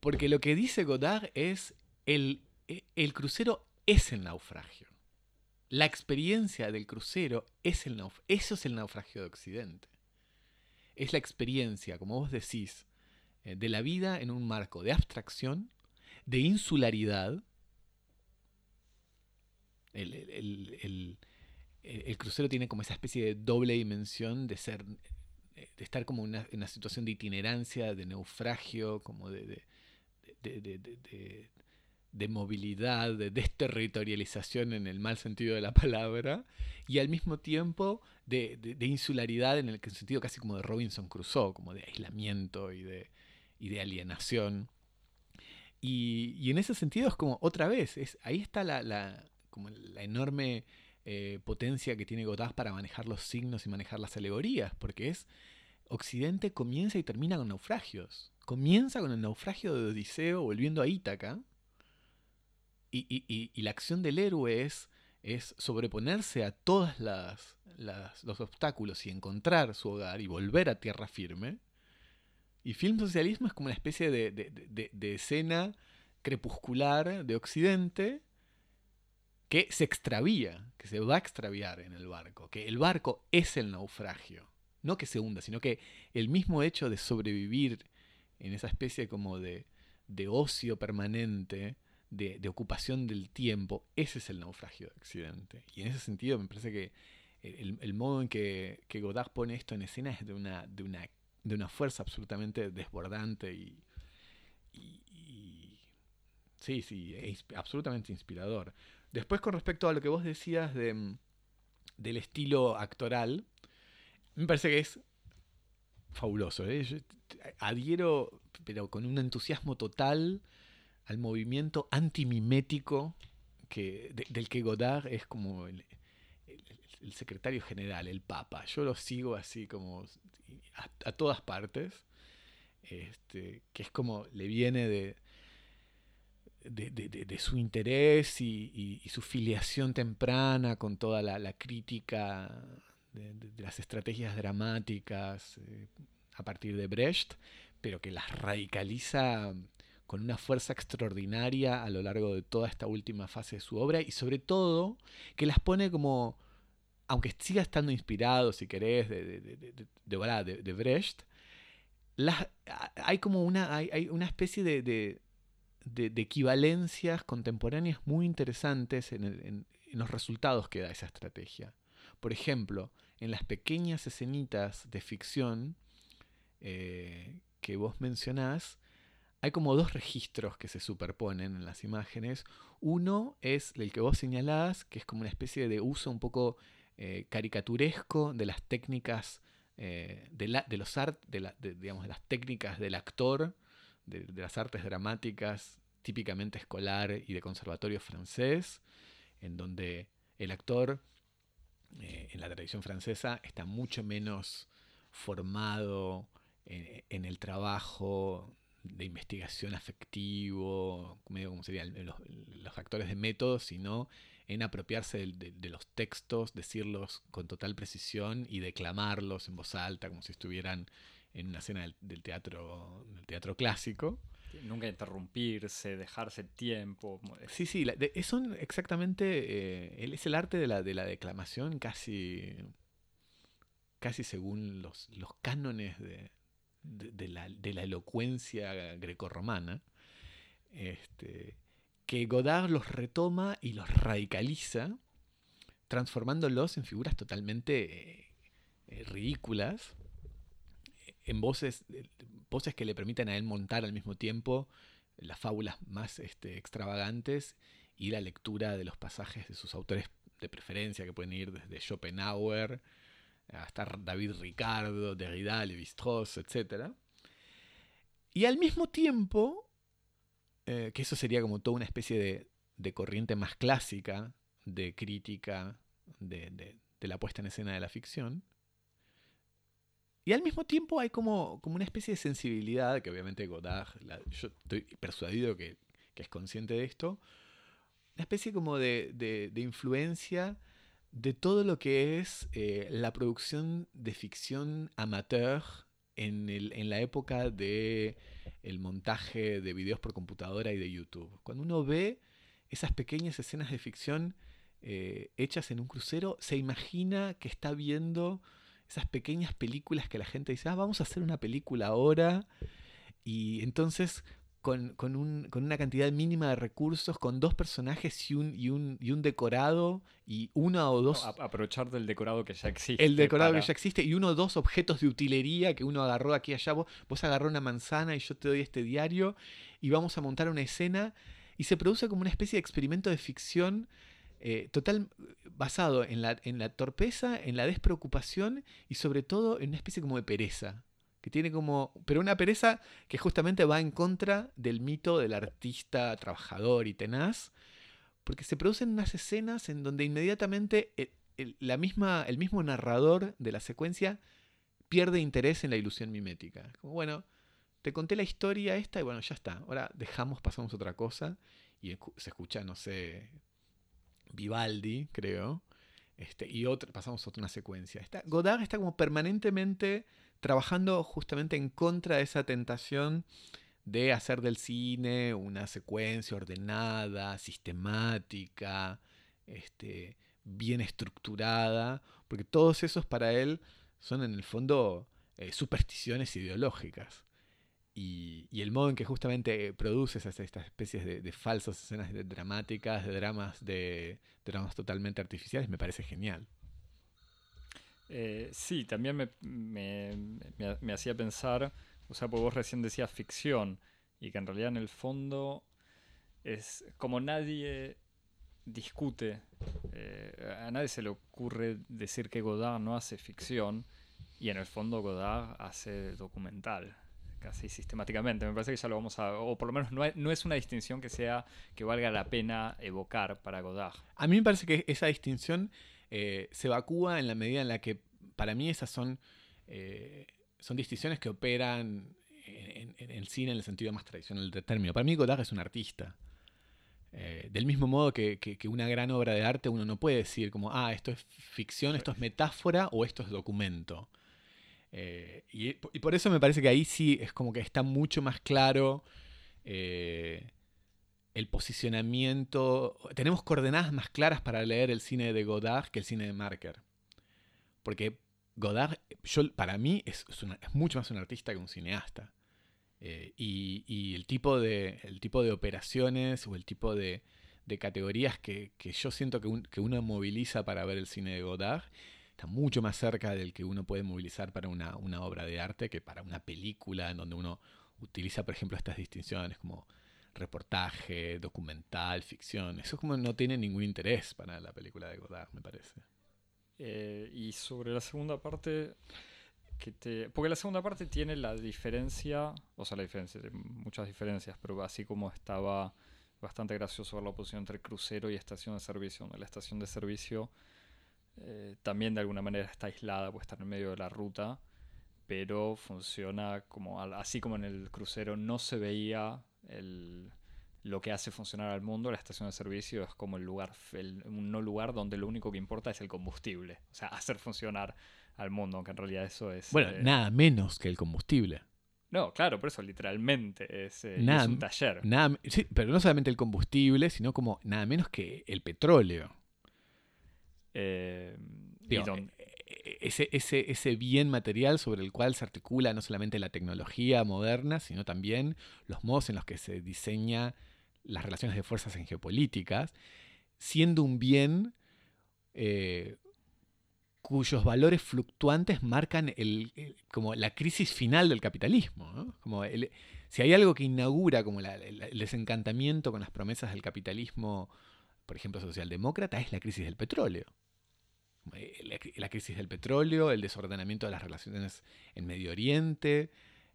Porque lo que dice Godard es el, el crucero es el naufragio. La experiencia del crucero es el naufragio. Eso es el naufragio de Occidente es la experiencia, como vos decís, eh, de la vida en un marco de abstracción, de insularidad. El, crucero tiene como esa especie de doble dimensión de ser de estar como en una situación de itinerancia, de naufragio, como de, de movilidad, de desterritorialización en el mal sentido de la palabra, y al mismo tiempo de, insularidad en el sentido casi como de Robinson Crusoe, como de aislamiento y de, de alienación. Y, en ese sentido es como otra vez, es, ahí está la, como la enorme eh, potencia que tiene Godard para manejar los signos y manejar las alegorías, porque es Occidente comienza y termina con naufragios. Comienza con el naufragio de Odiseo volviendo a Ítaca, y, la acción del héroe es, sobreponerse a todos los obstáculos y encontrar su hogar y volver a tierra firme. Y film socialismo es como una especie de, escena crepuscular de Occidente que se extravía, que se va a extraviar en el barco, que el barco es el naufragio, no que se hunda, sino que el mismo hecho de sobrevivir en esa especie como de, de ocio permanente, de, ocupación del tiempo, ese es el naufragio de Occidente. Y en ese sentido me parece que el, modo en que, Godard pone esto en escena es de una, de una, de una fuerza absolutamente desbordante y, sí, sí, es absolutamente inspirador. Después con respecto a lo que vos decías de, del estilo actoral, me parece que es fabuloso. ¿eh? adhiero, pero con un entusiasmo total al movimiento antimimético que, del que Godard es como el, secretario general, el Papa. Yo lo sigo así como a, todas partes. este, que es como le viene de, de, su interés y, su filiación temprana con toda la, crítica de, las estrategias dramáticas eh, a partir de Brecht, pero que las radicaliza con una fuerza extraordinaria a lo largo de toda esta última fase de su obra y sobre todo que las pone como, aunque siga estando inspirado, si querés, de, de, Brecht, hay como una, hay una especie de, de, equivalencias contemporáneas muy interesantes en, los resultados que da esa estrategia. Por ejemplo, en las pequeñas escenitas de ficción eh, que vos mencionás, hay como dos registros que se superponen en las imágenes. Uno es el que vos señalás, que es como una especie de uso un poco eh, caricaturesco de las técnicas eh, de, la, de, los art, digamos, de las técnicas del actor de, las artes dramáticas típicamente escolar y de conservatorio francés, en donde el actor eh, en la tradición francesa está mucho menos formado en, el trabajo de investigación afectivo, medio como serían los, los, actores de método, sino en apropiarse de, los textos, decirlos con total precisión y declamarlos en voz alta, como si estuvieran en una escena del, teatro, del teatro clásico. Nunca interrumpirse, dejarse tiempo. Sí, sí, es exactamente, eh, es el arte de la, de la declamación casi, casi según los, los cánones de, de, la, de la elocuencia grecorromana, este, que Godard los retoma y los radicaliza, transformándolos en figuras totalmente eh, ridículas, en voces, voces que le permiten a él montar al mismo tiempo las fábulas más este, extravagantes y la lectura de los pasajes de sus autores de preferencia, que pueden ir desde Schopenhauer hasta David Ricardo, Derrida, Lévi-Strauss, etc. Y al mismo tiempo, eh, que eso sería como toda una especie de, de corriente más clásica de crítica de, de la puesta en escena de la ficción, y al mismo tiempo hay como, como una especie de sensibilidad, que obviamente Godard, yo estoy persuadido que, es consciente de esto, una especie como de, influencia de todo lo que es eh, la producción de ficción amateur en, el, en la época de montaje de videos por computadora y de YouTube. Cuando uno ve esas pequeñas escenas de ficción eh, hechas en un crucero, se imagina que está viendo esas pequeñas películas que la gente dice, ah, vamos a hacer una película ahora. Y entonces con, una cantidad mínima de recursos, con dos personajes y un, y un, y un decorado y una o dos... aprovechar del decorado que ya existe. El decorado que ya existe y uno o dos objetos de utilería que uno agarró aquí y allá. Vos, vos agarró una manzana y yo te doy este diario y vamos a montar una escena y se produce como una especie de experimento de ficción eh, total basado en la, en la torpeza, en la despreocupación y sobre todo en una especie como de pereza. Que tiene como. Pero una pereza que justamente va en contra del mito del artista trabajador y tenaz. Porque se producen unas escenas en donde inmediatamente el, la misma, el mismo narrador de la secuencia pierde interés en la ilusión mimética. Como, bueno, te conté la historia esta y bueno, ya está. Ahora dejamos, pasamos a otra cosa. Y se escucha, no sé, Vivaldi, creo. Este, y otra, pasamos a otra secuencia. Está, Godard está como permanentemente trabajando justamente en contra de esa tentación de hacer del cine una secuencia ordenada, sistemática, este, bien estructurada, porque todos esos para él son en el fondo eh, supersticiones ideológicas. Y, el modo en que justamente produces estas especies de, falsas escenas dramáticas, de dramas, de, dramas totalmente artificiales, me parece genial. Eh, sí, también me, me, me, hacía pensar, o sea, porque vos recién decías ficción, y que en realidad en el fondo es como nadie discute, eh, a nadie se le ocurre decir que Godard no hace ficción, y en el fondo Godard hace documental casi sistemáticamente. Me parece que ya lo vamos a, o por lo menos no, es una distinción que sea que valga la pena evocar para Godard. A mí me parece que esa distinción eh, se evacúa en la medida en la que para mí esas son, eh, son distinciones que operan en, el cine en el sentido más tradicional del término. Para mí Godard es un artista. Eh, del mismo modo que, una gran obra de arte uno no puede decir como, ah, esto es ficción, esto es metáfora o esto es documento. Eh, y, por eso me parece que ahí sí es como que está mucho más claro eh, el posicionamiento. Tenemos coordenadas más claras para leer el cine de Godard que el cine de Marker. Porque Godard, yo, para mí, es, mucho más un artista que un cineasta. Eh, y, el, tipo de, el tipo de operaciones o el tipo de, categorías que, yo siento que, uno moviliza para ver el cine de Godard está mucho más cerca del que uno puede movilizar para una, obra de arte que para una película en donde uno utiliza, por ejemplo, estas distinciones como reportaje, documental, ficción. Eso como no tiene ningún interés para la película de Godard, me parece. Eh, y sobre la segunda parte, porque la segunda parte tiene la diferencia, o sea, la diferencia, muchas diferencias, pero así como estaba bastante gracioso ver la oposición entre crucero y estación de servicio. La estación de servicio eh, también de alguna manera está aislada, puede estar en medio de la ruta, pero funciona como, así como en el crucero no se veía lo que hace funcionar al mundo, la estación de servicio es como el lugar, un no lugar donde lo único que importa es el combustible, o sea, hacer funcionar al mundo, aunque en realidad eso es... Bueno, eh, nada menos que el combustible. No, claro, por eso literalmente es, eh, un taller. Nada, sí, pero no solamente el combustible, sino como nada menos que el petróleo. Eh, ese, ese, ese bien material sobre el cual se articula no solamente la tecnología moderna, sino también los modos en los que se diseña las relaciones de fuerzas en geopolíticas, siendo un bien cuyos valores fluctuantes marcan el, como la crisis final del capitalismo. Como si hay algo que inaugura como el desencantamiento con las promesas del capitalismo, por ejemplo, socialdemócrata, es la crisis del petróleo. Eh, la, crisis del petróleo, el desordenamiento de las relaciones en Medio Oriente.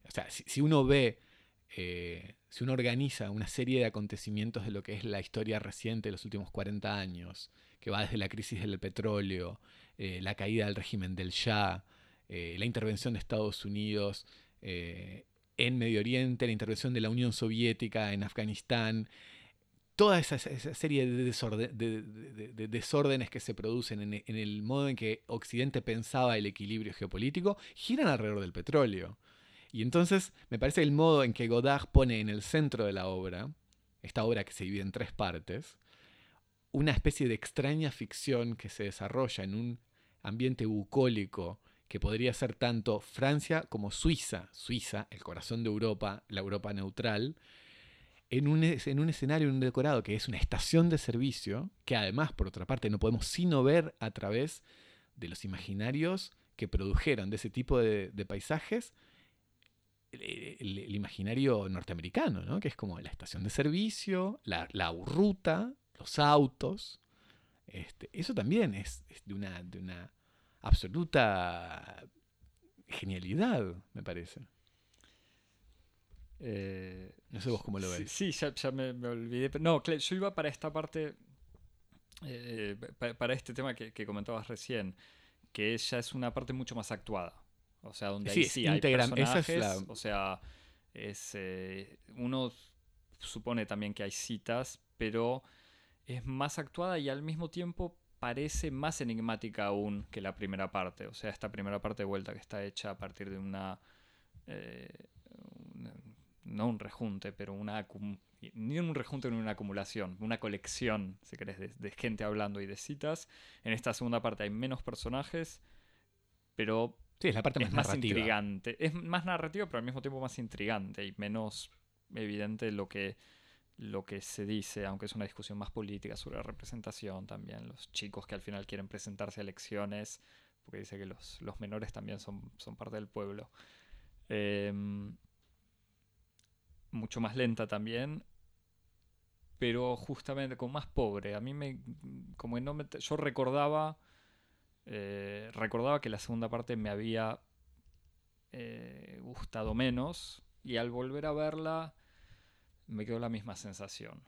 O sea, si, uno ve, eh, si uno organiza una serie de acontecimientos de lo que es la historia reciente de los últimos 40 años, que va desde la crisis del petróleo, eh, la caída del régimen del Shah, eh, la intervención de Estados Unidos en Medio Oriente, la intervención de la Unión Soviética en Afganistán, toda esa, serie de, desórdenes que se producen en, en, el modo en que Occidente pensaba el equilibrio geopolítico, giran alrededor del petróleo. Y entonces me parece el modo en que Godard pone en el centro de la obra, esta obra que se divide en tres partes, una especie de extraña ficción que se desarrolla en un ambiente bucólico que podría ser tanto Francia como Suiza, Suiza, el corazón de Europa, la Europa neutral, en un, en un escenario, en un decorado que es una estación de servicio, que además, por otra parte, no podemos sino ver a través de los imaginarios que produjeron de ese tipo de, paisajes el, imaginario norteamericano, ¿no? que es como la estación de servicio, la, la ruta, los autos. Este, eso también es, de, una, de una absoluta genialidad, me parece. Eh, no sé vos cómo lo ves. Sí, ya, me, olvidé. No, yo iba para esta parte, eh, para, este tema que, comentabas recién, que ya es una parte mucho más actuada. O sea, donde sí, sí hay personajes, o sea, es, eh, uno supone también que hay citas, pero es más actuada y al mismo tiempo parece más enigmática aún que la primera parte. O sea, esta primera parte de vuelta que está hecha a partir de una... Eh, no un rejunte, pero una... Ni un rejunte ni una acumulación, una colección, si querés, de, gente hablando y de citas. En esta segunda parte hay menos personajes, pero Sí, es la parte más, intrigante. Es más narrativa, pero al mismo tiempo más intrigante y menos evidente lo que lo que se dice, aunque es una discusión más política sobre la representación también, los chicos que al final quieren presentarse a elecciones, porque dice que los, menores también son, son, parte del pueblo. Em, mucho más lenta también, pero justamente como más pobre. A mí me, como no me, yo recordaba, eh, recordaba que la segunda parte me había eh, gustado menos y al volver a verla me quedó la misma sensación.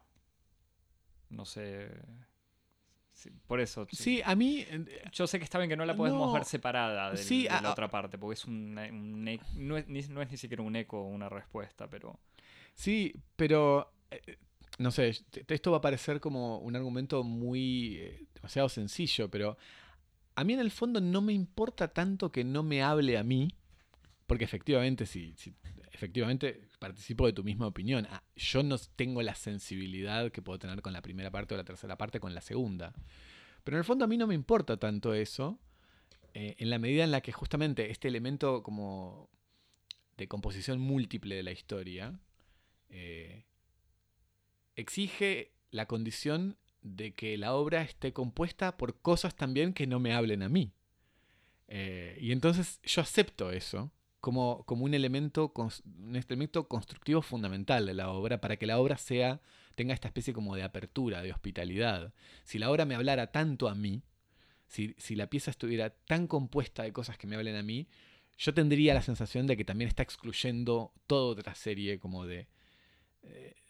No sé Sí, por eso. sí. A mí. Yo sé que está bien que no la podemos No. ver separada del- Sí, de la a- otra parte, porque es un, un e- no, es, no es ni siquiera un eco o una respuesta, pero Sí, pero. eh, no sé, esto va a parecer como un argumento muy. eh, demasiado sencillo, pero. A mí en el fondo no me importa tanto que no me hable a mí, porque efectivamente, si, si- efectivamente participo de tu misma opinión. Ah, Yo no tengo la sensibilidad que puedo tener con la primera parte o la tercera parte con la segunda. Pero en el fondo a mí no me importa tanto eso, eh, en la medida en la que justamente este elemento como de composición múltiple de la historia eh, exige la condición de que la obra esté compuesta por cosas también que no me hablen a mí. Eh, y entonces yo acepto eso como, como un, elemento, un elemento constructivo fundamental de la obra para que la obra sea, tenga esta especie como de apertura, de hospitalidad. Si la obra me hablara tanto a mí, si, si la pieza estuviera tan compuesta de cosas que me hablen a mí, yo tendría la sensación de que también está excluyendo toda otra serie como de,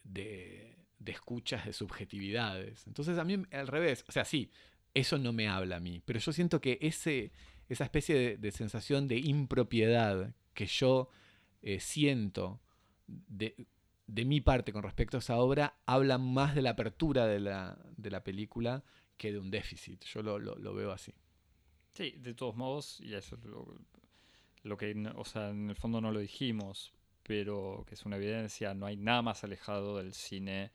de, de escuchas, de subjetividades. Entonces a mí al revés, o sea, sí, eso no me habla a mí, pero yo siento que ese, esa especie de, sensación de impropiedad que yo eh, siento de, de mi parte con respecto a esa obra habla más de la apertura de la, de la película que de un déficit. Yo lo, lo- veo así. sí, de todos modos, y eso es lo, lo que, o sea, en el fondo no lo dijimos, pero que es una evidencia, no hay nada más alejado del cine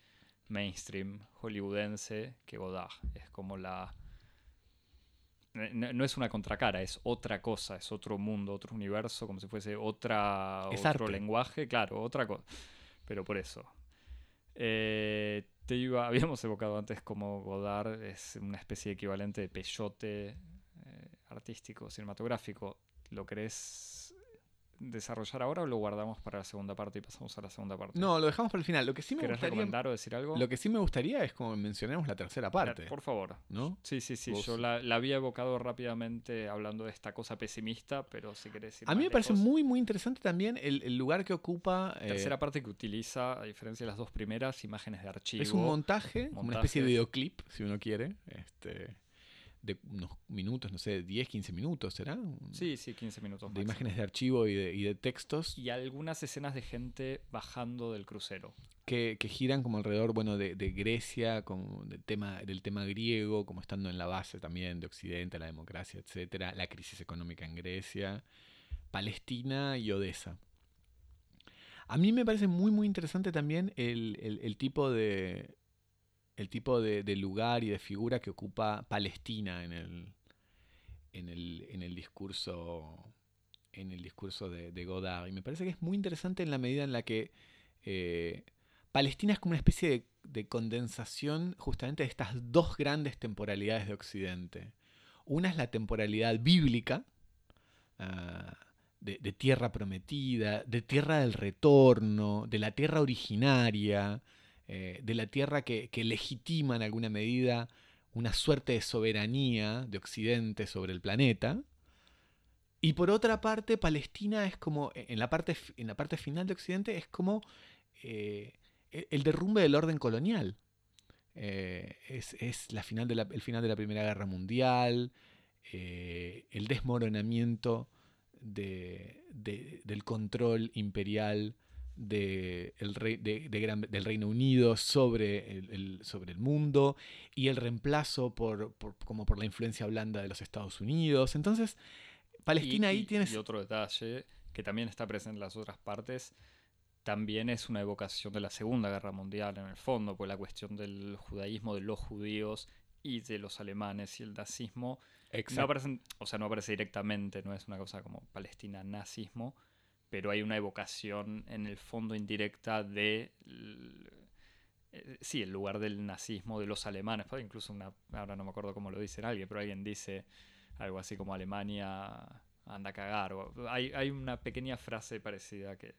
mainstream hollywoodense que Godard. Es como la... No, no es una contracara, es otra cosa, es otro mundo, otro universo, como si fuese otra, Es otro arte. lenguaje, claro, otra cosa. Pero por eso. Eh, te iba, habíamos evocado antes como Godard es una especie de equivalente de peyote eh, artístico, cinematográfico. ¿Lo querés desarrollar ahora o lo guardamos para la segunda parte y pasamos a la segunda parte? No, lo dejamos para el final. Lo que sí me ¿Querés gustaría, recomendar o decir algo? lo que sí me gustaría es como mencionemos la tercera parte, Por favor. ¿no? Sí, sí, sí. Vos- Yo la, la había evocado rápidamente hablando de esta cosa pesimista, pero si querés ir A mí me parece muy, muy interesante también el, el lugar que ocupa. eh, Tercera parte que utiliza, a diferencia de las dos primeras, imágenes de archivo. es un montaje, como una especie de montajes. videoclip, si uno quiere, este, de unos minutos, no sé, 10, 15 minutos, ¿será? Sí, sí, 15 minutos. De máximo. imágenes de archivo y de, y de textos Y algunas escenas de gente bajando del crucero. que, que giran como alrededor, bueno, de, de Grecia, como del tema, del tema griego, como estando en la base también de Occidente, la democracia, etcétera, la crisis económica en Grecia, Palestina y Odessa. A mí me parece muy muy interesante también el, el- el tipo de el tipo de, lugar y de figura que ocupa Palestina en el en el, en el discurso en el discurso de, Godard y me parece que es muy interesante en la medida en la que eh, Palestina es como una especie de, de condensación justamente de estas dos grandes temporalidades de Occidente. Una es la temporalidad bíblica, ah, de tierra prometida, de tierra del retorno, de la tierra originaria, eh, de la tierra que, legitima en alguna medida una suerte de soberanía de Occidente sobre el planeta. Y por otra parte, Palestina es como, en la parte, en la parte final de Occidente, es como eh, el el derrumbe del orden colonial. Eh, es es la final de la- el final de la Primera Guerra Mundial, eh, el desmoronamiento de- de- del control imperial de el rey- de- de Gran- del Reino Unido sobre el, el- sobre el mundo y el reemplazo por, por- como por la influencia blanda de los Estados Unidos. Entonces, Palestina Y- ahí y- tienes... Y otro detalle que también está presente en las otras partes, también es una evocación de la Segunda Guerra Mundial en el fondo, pues la cuestión del judaísmo, de los judíos y de los alemanes y el nazismo no Exacto. aparecen, o sea, no aparece directamente, no es una cosa como Palestina nazismo, pero hay una evocación en el fondo indirecta de eh, sí, el lugar del nazismo de los alemanes, incluso una, ahora no me acuerdo cómo lo dice alguien, pero alguien dice algo así como Alemania anda a cagar, o hay, hay una pequeña frase parecida que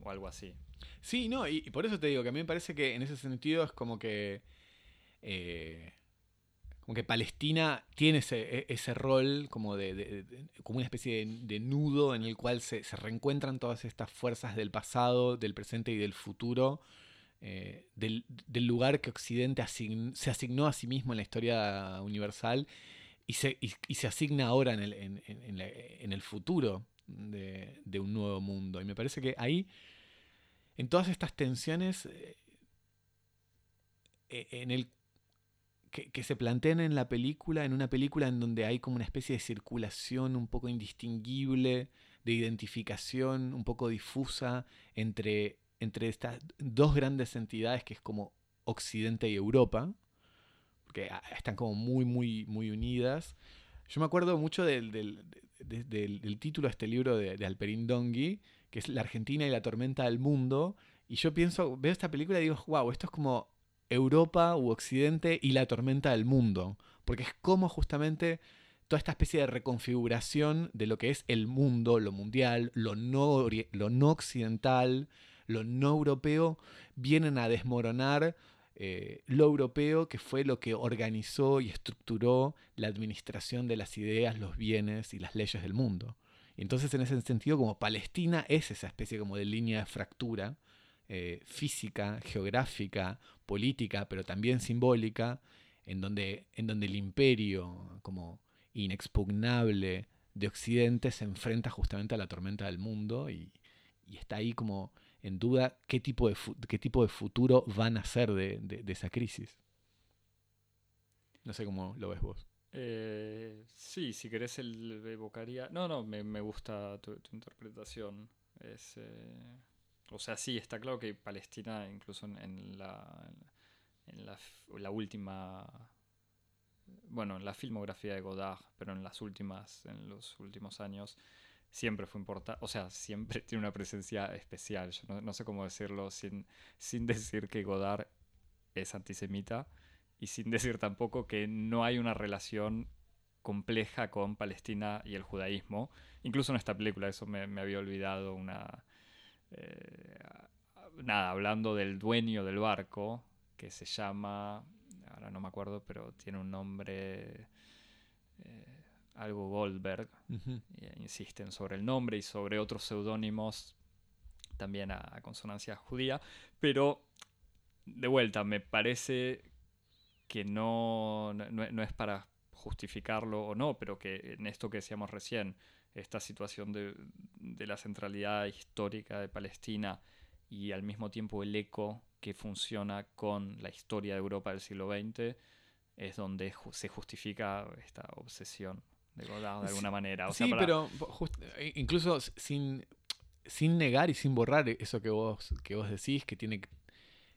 o algo así. Sí, no, y, y por eso te digo que a mí me parece que en ese sentido es como que. eh, como que Palestina tiene ese, e- ese rol como de, como una especie de, nudo en el cual se, se reencuentran todas estas fuerzas del pasado, del presente y del futuro eh, del, lugar que Occidente se asignó a sí mismo en la historia universal y se, se asigna ahora en el, en, el futuro de, un nuevo mundo. Y me parece que ahí, en todas estas tensiones, eh, en el que, se plantean en la película, en una película en donde hay como una especie de circulación un poco indistinguible, de identificación un poco difusa entre, entre estas dos grandes entidades que es como Occidente y Europa, que están como muy, muy, muy unidas. Yo me acuerdo mucho del, del, título de este libro de, de Alperín que es La Argentina y la tormenta del mundo, y yo pienso, veo esta película y digo, wow, esto es como Europa u Occidente y la tormenta del mundo, porque es como justamente toda esta especie de reconfiguración de lo que es el mundo, lo mundial, lo no, occidental, lo no europeo, vienen a desmoronar eh, lo europeo, que fue lo que organizó y estructuró la administración de las ideas, los bienes y las leyes del mundo. Y entonces, en ese sentido, como Palestina es esa especie como de línea de fractura eh, física, geográfica, política, pero también simbólica, en donde, en donde el imperio como inexpugnable de Occidente se enfrenta justamente a la tormenta del mundo y, está ahí como en duda qué tipo de, qué tipo de futuro van a ser de, esa crisis. No sé cómo lo ves vos. Eh, sí, si querés el evocaría... No, no, me, gusta tu, interpretación. Es, eh, o sea, sí, está claro que Palestina, incluso en, la, en la, última, bueno, en la filmografía de Godard, pero en las últimas, en los últimos años, siempre fue importante, o sea, siempre tiene una presencia especial. Yo no, sé cómo decirlo sin, sin decir que Godard es antisemita y sin decir tampoco que no hay una relación compleja con Palestina y el judaísmo. Incluso en esta película, eso me había olvidado, una eh, nada, hablando del dueño del barco, que se llama, ahora no me acuerdo, pero tiene un nombre, eh, algo Goldberg, insisten sobre el nombre y sobre otros seudónimos también a, consonancia judía, pero de vuelta, me parece que no, no, es para justificarlo o no, pero que en esto que decíamos recién, esta situación de, la centralidad histórica de Palestina y al mismo tiempo el eco que funciona con la historia de Europa del siglo XX es donde se justifica esta obsesión de Godard de alguna manera. sí, pero e, incluso sin, sin negar y sin borrar eso que vos, que vos decís, que tiene,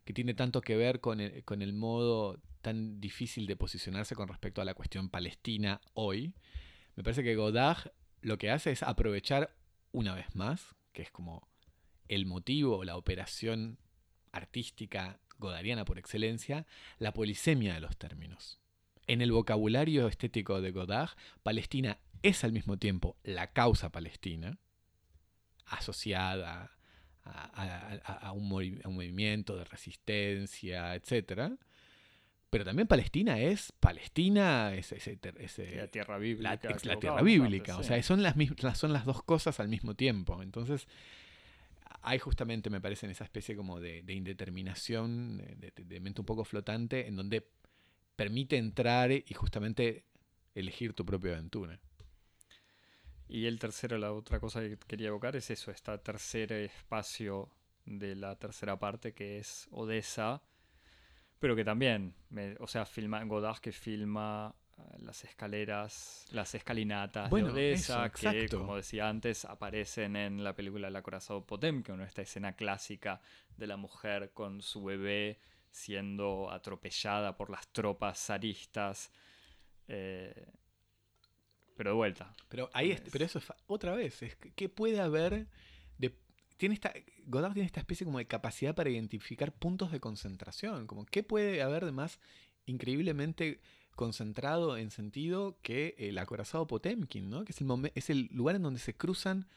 que tiene tanto que ver con el, con el modo tan difícil de posicionarse con respecto a la cuestión palestina hoy, me parece que Godard lo que hace es aprovechar una vez más, que es como el motivo, la operación artística godariana por excelencia, la polisemia de los términos. En el vocabulario estético de Godard, Palestina es al mismo tiempo la causa palestina, asociada a, un, movimiento de resistencia, etc., pero también Palestina es Palestina, es, la tierra bíblica. La, la tierra bíblica, o sea, son las, son las dos cosas al mismo tiempo. Entonces, hay justamente, me parece, en esa especie como de, indeterminación, de, mente un poco flotante, en donde permite entrar y justamente elegir tu propia aventura. Y el tercero, la otra cosa que quería evocar es eso, este tercer espacio de la tercera parte que es Odessa pero que también, o sea, filma, Godard que filma eh, las escaleras, las escalinatas de Odessa, que como decía antes, aparecen en la película El acorazado Potemkin, esta escena clásica de la mujer con su bebé siendo atropellada por las tropas zaristas. Eh, pero de vuelta. Pero ahí pero eso es otra vez, es ¿qué puede haber tiene esta, Godard tiene esta especie como de capacidad para identificar puntos de concentración, como qué puede haber de más increíblemente concentrado en sentido que el acorazado Potemkin, ¿no? que es el, es el lugar en donde se cruzan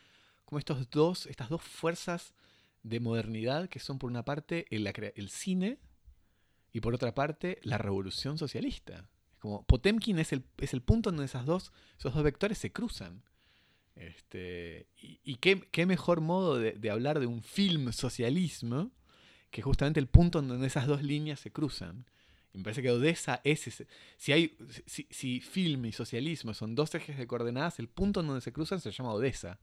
como estos dos, estas dos fuerzas de modernidad que son por una parte el, cine y por otra parte la revolución socialista. Como Potemkin es el, es el punto donde esas dos, esos dos vectores se cruzan. Este, y, qué, mejor modo de, hablar de un film socialismo que justamente el punto donde esas dos líneas se cruzan. Y me parece que Odessa es ese. Si, hay, si, film y socialismo son dos ejes de coordenadas, el punto en donde se cruzan se llama Odessa.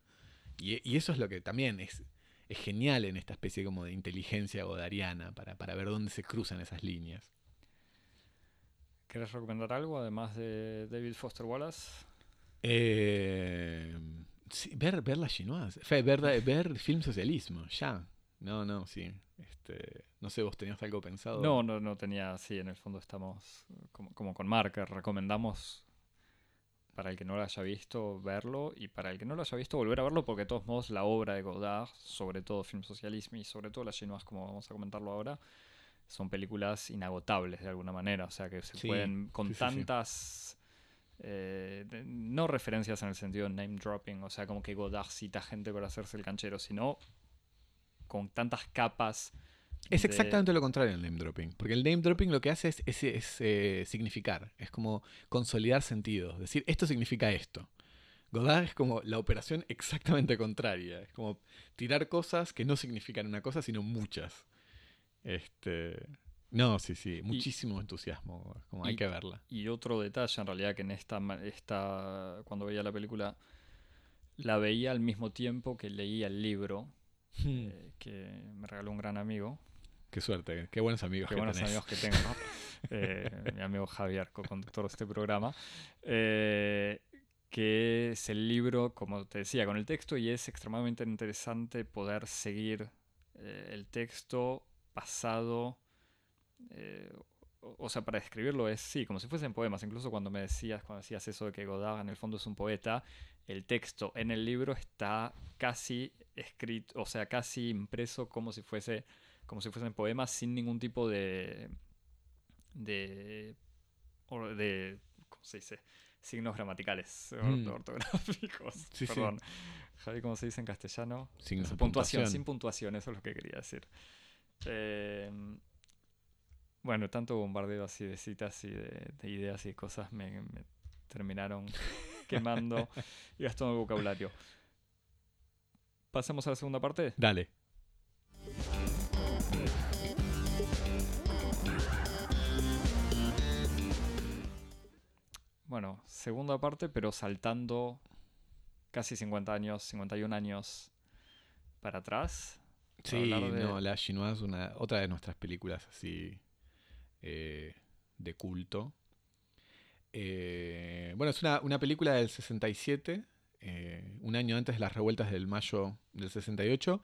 Y, y eso es lo que también es, es genial en esta especie como de inteligencia godariana para, para ver dónde se cruzan esas líneas. ¿Querés recomendar algo además de David Foster Wallace? Eh, sí, ver, ver la chinoise. Fe, ver, ver film socialismo, ya. No, no, sí. Este, no sé, vos tenías algo pensado. No, no, no tenía, sí, en el fondo estamos como, como con Marker, recomendamos para el que no lo haya visto verlo y para el que no lo haya visto volver a verlo porque de todos modos la obra de Godard, sobre todo Film Socialismo y sobre todo La Chinoise como vamos a comentarlo ahora, son películas inagotables de alguna manera, o sea que se Sí, pueden con sí. tantas eh, no referencias en el sentido de name dropping, o sea como que Godard cita gente para hacerse el canchero, sino con tantas capas Es de- exactamente lo contrario del name dropping. Porque el name dropping lo que hace es, es- es, eh, significar. Es como consolidar sentidos. Decir, esto significa esto. Godard es como la operación exactamente contraria. Es como tirar cosas que no significan una cosa, sino muchas. Este. No, sí, sí. Muchísimo entusiasmo. Como hay y- que verla. Y otro detalle, en realidad, que en esta, esta, cuando veía la película, la veía al mismo tiempo que leía el libro Hmm. eh, que me regaló un gran amigo. Qué suerte. Qué buenos amigos Qué que buenos tenés. amigos que tengo. eh, mi amigo Javier, co-conductor de este programa. eh, que es el libro, como te decía, con el texto y es extremadamente interesante poder seguir el texto pasado. Eh, o, o sea, para describirlo es, sí, como si fuesen poemas. Incluso cuando me decías, cuando decías eso de que Godard en el fondo es un poeta, el texto en el libro está casi escrito, o sea, casi impreso como si fuese como si fuesen poemas sin ningún tipo de de de ¿cómo se dice? signos gramaticales Mm. ortográficos Sí, sí. perdón Javi cómo se dice en castellano Signos puntuación. sin puntuación eso es lo que quería decir Eh, bueno tanto bombardeo así de citas y de, de ideas y de cosas me, me terminaron quemando y gastando el vocabulario pasamos a la segunda parte Dale. Bueno, segunda parte, pero saltando casi 50 años, 51 años para atrás. Sí, de- no, La Chinoise, una, otra de nuestras películas así eh, de culto. Eh, bueno, es una, una película del 67, eh, un año antes de las revueltas del mayo del 68,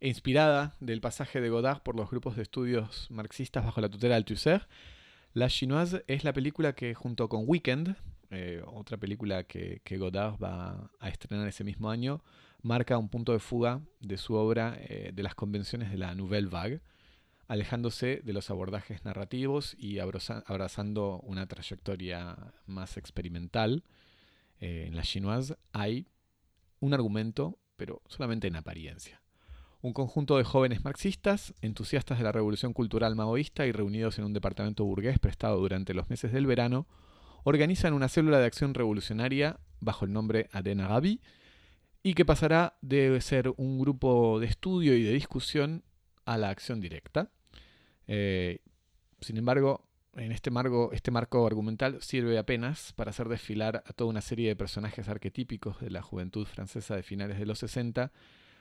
e inspirada del pasaje de Godard por los grupos de estudios marxistas bajo la tutela del Althusser. La Chinoise es la película que junto con Weekend, otra película que, que Godard va a estrenar ese mismo año, marca un punto de fuga de su obra de las convenciones de la Nouvelle Vague, alejándose de los abordajes narrativos y abrazando una trayectoria más experimental. Eh, en la chinoise hay un argumento, pero solamente en apariencia. Un conjunto de jóvenes marxistas, entusiastas de la revolución cultural maoísta y reunidos en un departamento burgués prestado durante los meses del verano, organizan una célula de acción revolucionaria bajo el nombre Adena Gabi y que pasará de ser un grupo de estudio y de discusión a la acción directa. Eh, sin embargo, en este marco, este marco argumental sirve apenas para hacer desfilar a toda una serie de personajes arquetípicos de la juventud francesa de finales de los 60,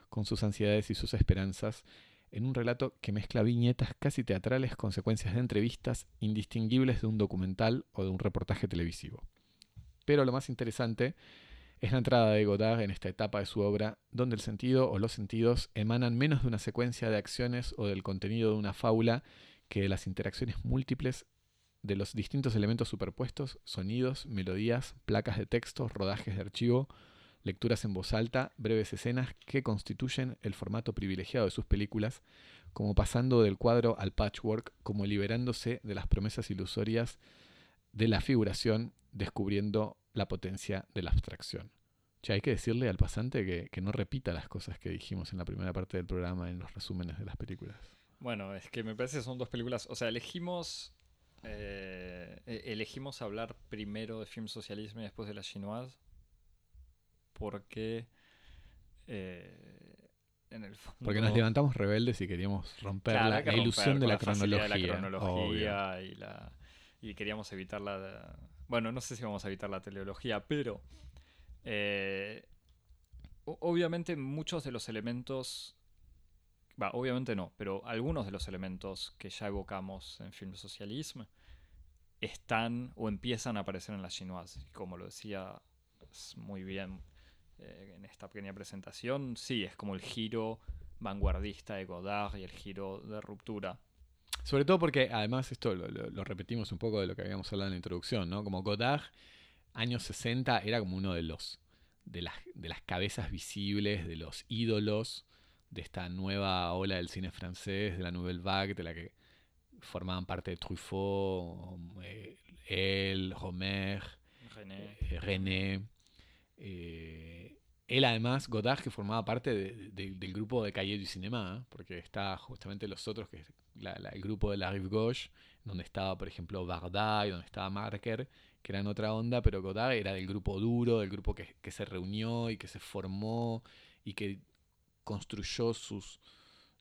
con sus ansiedades y sus esperanzas, en un relato que mezcla viñetas casi teatrales con secuencias de entrevistas indistinguibles de un documental o de un reportaje televisivo. Pero lo más interesante es la entrada de Godard en esta etapa de su obra, donde el sentido o los sentidos emanan menos de una secuencia de acciones o del contenido de una fábula que de las interacciones múltiples de los distintos elementos superpuestos, sonidos, melodías, placas de texto, rodajes de archivo, lecturas en voz alta, breves escenas que constituyen el formato privilegiado de sus películas, como pasando del cuadro al patchwork, como liberándose de las promesas ilusorias de la figuración, descubriendo la potencia de la abstracción. Che, hay que decirle al pasante que, que no repita las cosas que dijimos en la primera parte del programa en los resúmenes de las películas. Bueno, es que me parece que son dos películas. O sea, elegimos. eh, e- elegimos hablar primero de film socialismo y después de la chinoise. Porque. eh, en el fondo... Porque nos levantamos rebeldes y queríamos romper Claro, la, que la ilusión de la, facilidad cronología. de la cronología y, la, y queríamos evitar la... Bueno, no sé si vamos a evitar la teleología, pero... eh, obviamente muchos de los elementos... Va, obviamente no, pero algunos de los elementos que ya evocamos en Film Socialisme están o empiezan a aparecer en la chinoise. Y Como lo decía muy bien eh, en esta pequeña presentación, sí, es como el giro vanguardista de Godard y el giro de ruptura. Sobre todo porque, además, esto lo, lo- lo repetimos un poco de lo que habíamos hablado en la introducción, ¿no? Como Godard, años 60, era como uno de los de las, de las cabezas visibles, de los ídolos de esta nueva ola del cine francés, de la Nouvelle Vague, de la que formaban parte de Truffaut, eh, él, Romer, René. eh, René. eh, él además, Godard, que formaba parte de- de- del grupo de Cahiers du Cinéma, ¿eh? porque está justamente los otros, que es el grupo de la Rive Gauche, donde estaba, por ejemplo, Barda y donde estaba Marker, que eran otra onda, pero Godard era del grupo duro, del grupo que, se reunió y que se formó y que construyó sus,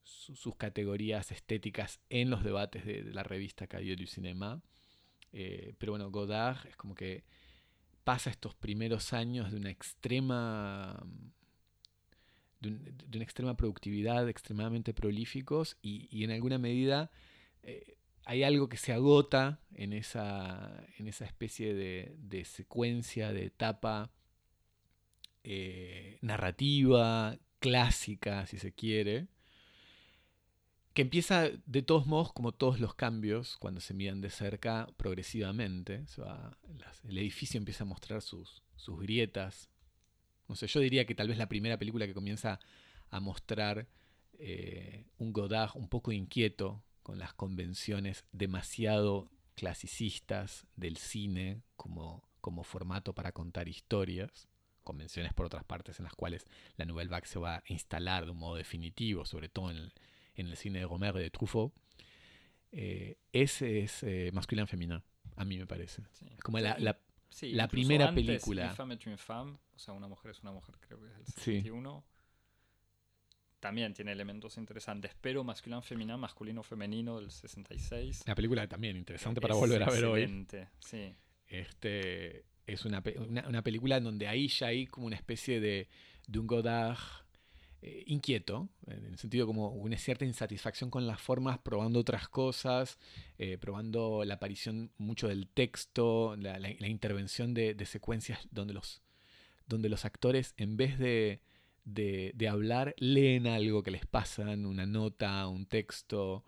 su- sus categorías estéticas en los debates de, la revista Cahiers du Cinéma. Eh, pero bueno, Godard es como que pasa estos primeros años de una extrema de, un- una extrema productividad, extremadamente prolíficos y, y en alguna medida eh, hay algo que se agota en esa, en esa especie de, de secuencia, de etapa eh, narrativa, clásica, si se quiere, que empieza de todos modos, como todos los cambios, cuando se miran de cerca, progresivamente. El edificio empieza a mostrar sus, sus grietas. No sé, yo diría que tal vez la primera película que comienza a mostrar eh, un Godard un poco inquieto con las convenciones demasiado clasicistas del cine como, como formato para contar historias. Convenciones por otras partes en las cuales la Nouvelle Vague se va a instalar de un modo definitivo, sobre todo en en el cine de Romer y de Truffaut. Eh, ese es eh, masculino feminin, a mí me parece. Sí. Como Sí, la, la- sí, la primera antes, película. O sea, una mujer es una mujer, creo que es del Sí. 61. También tiene elementos interesantes, pero masculino femenino, masculino femenino del 66. la película también interesante para Es volver a ver hoy. Sí. Este, es una, una, una película en donde ahí ya hay como una especie de, de un Godard eh, inquieto, en el sentido como una cierta insatisfacción con las formas, probando otras cosas, eh, probando la aparición mucho del texto, la, la- la intervención de, de secuencias donde los, donde los actores, en vez de, de, de hablar, leen algo que les pasan, una nota, un texto.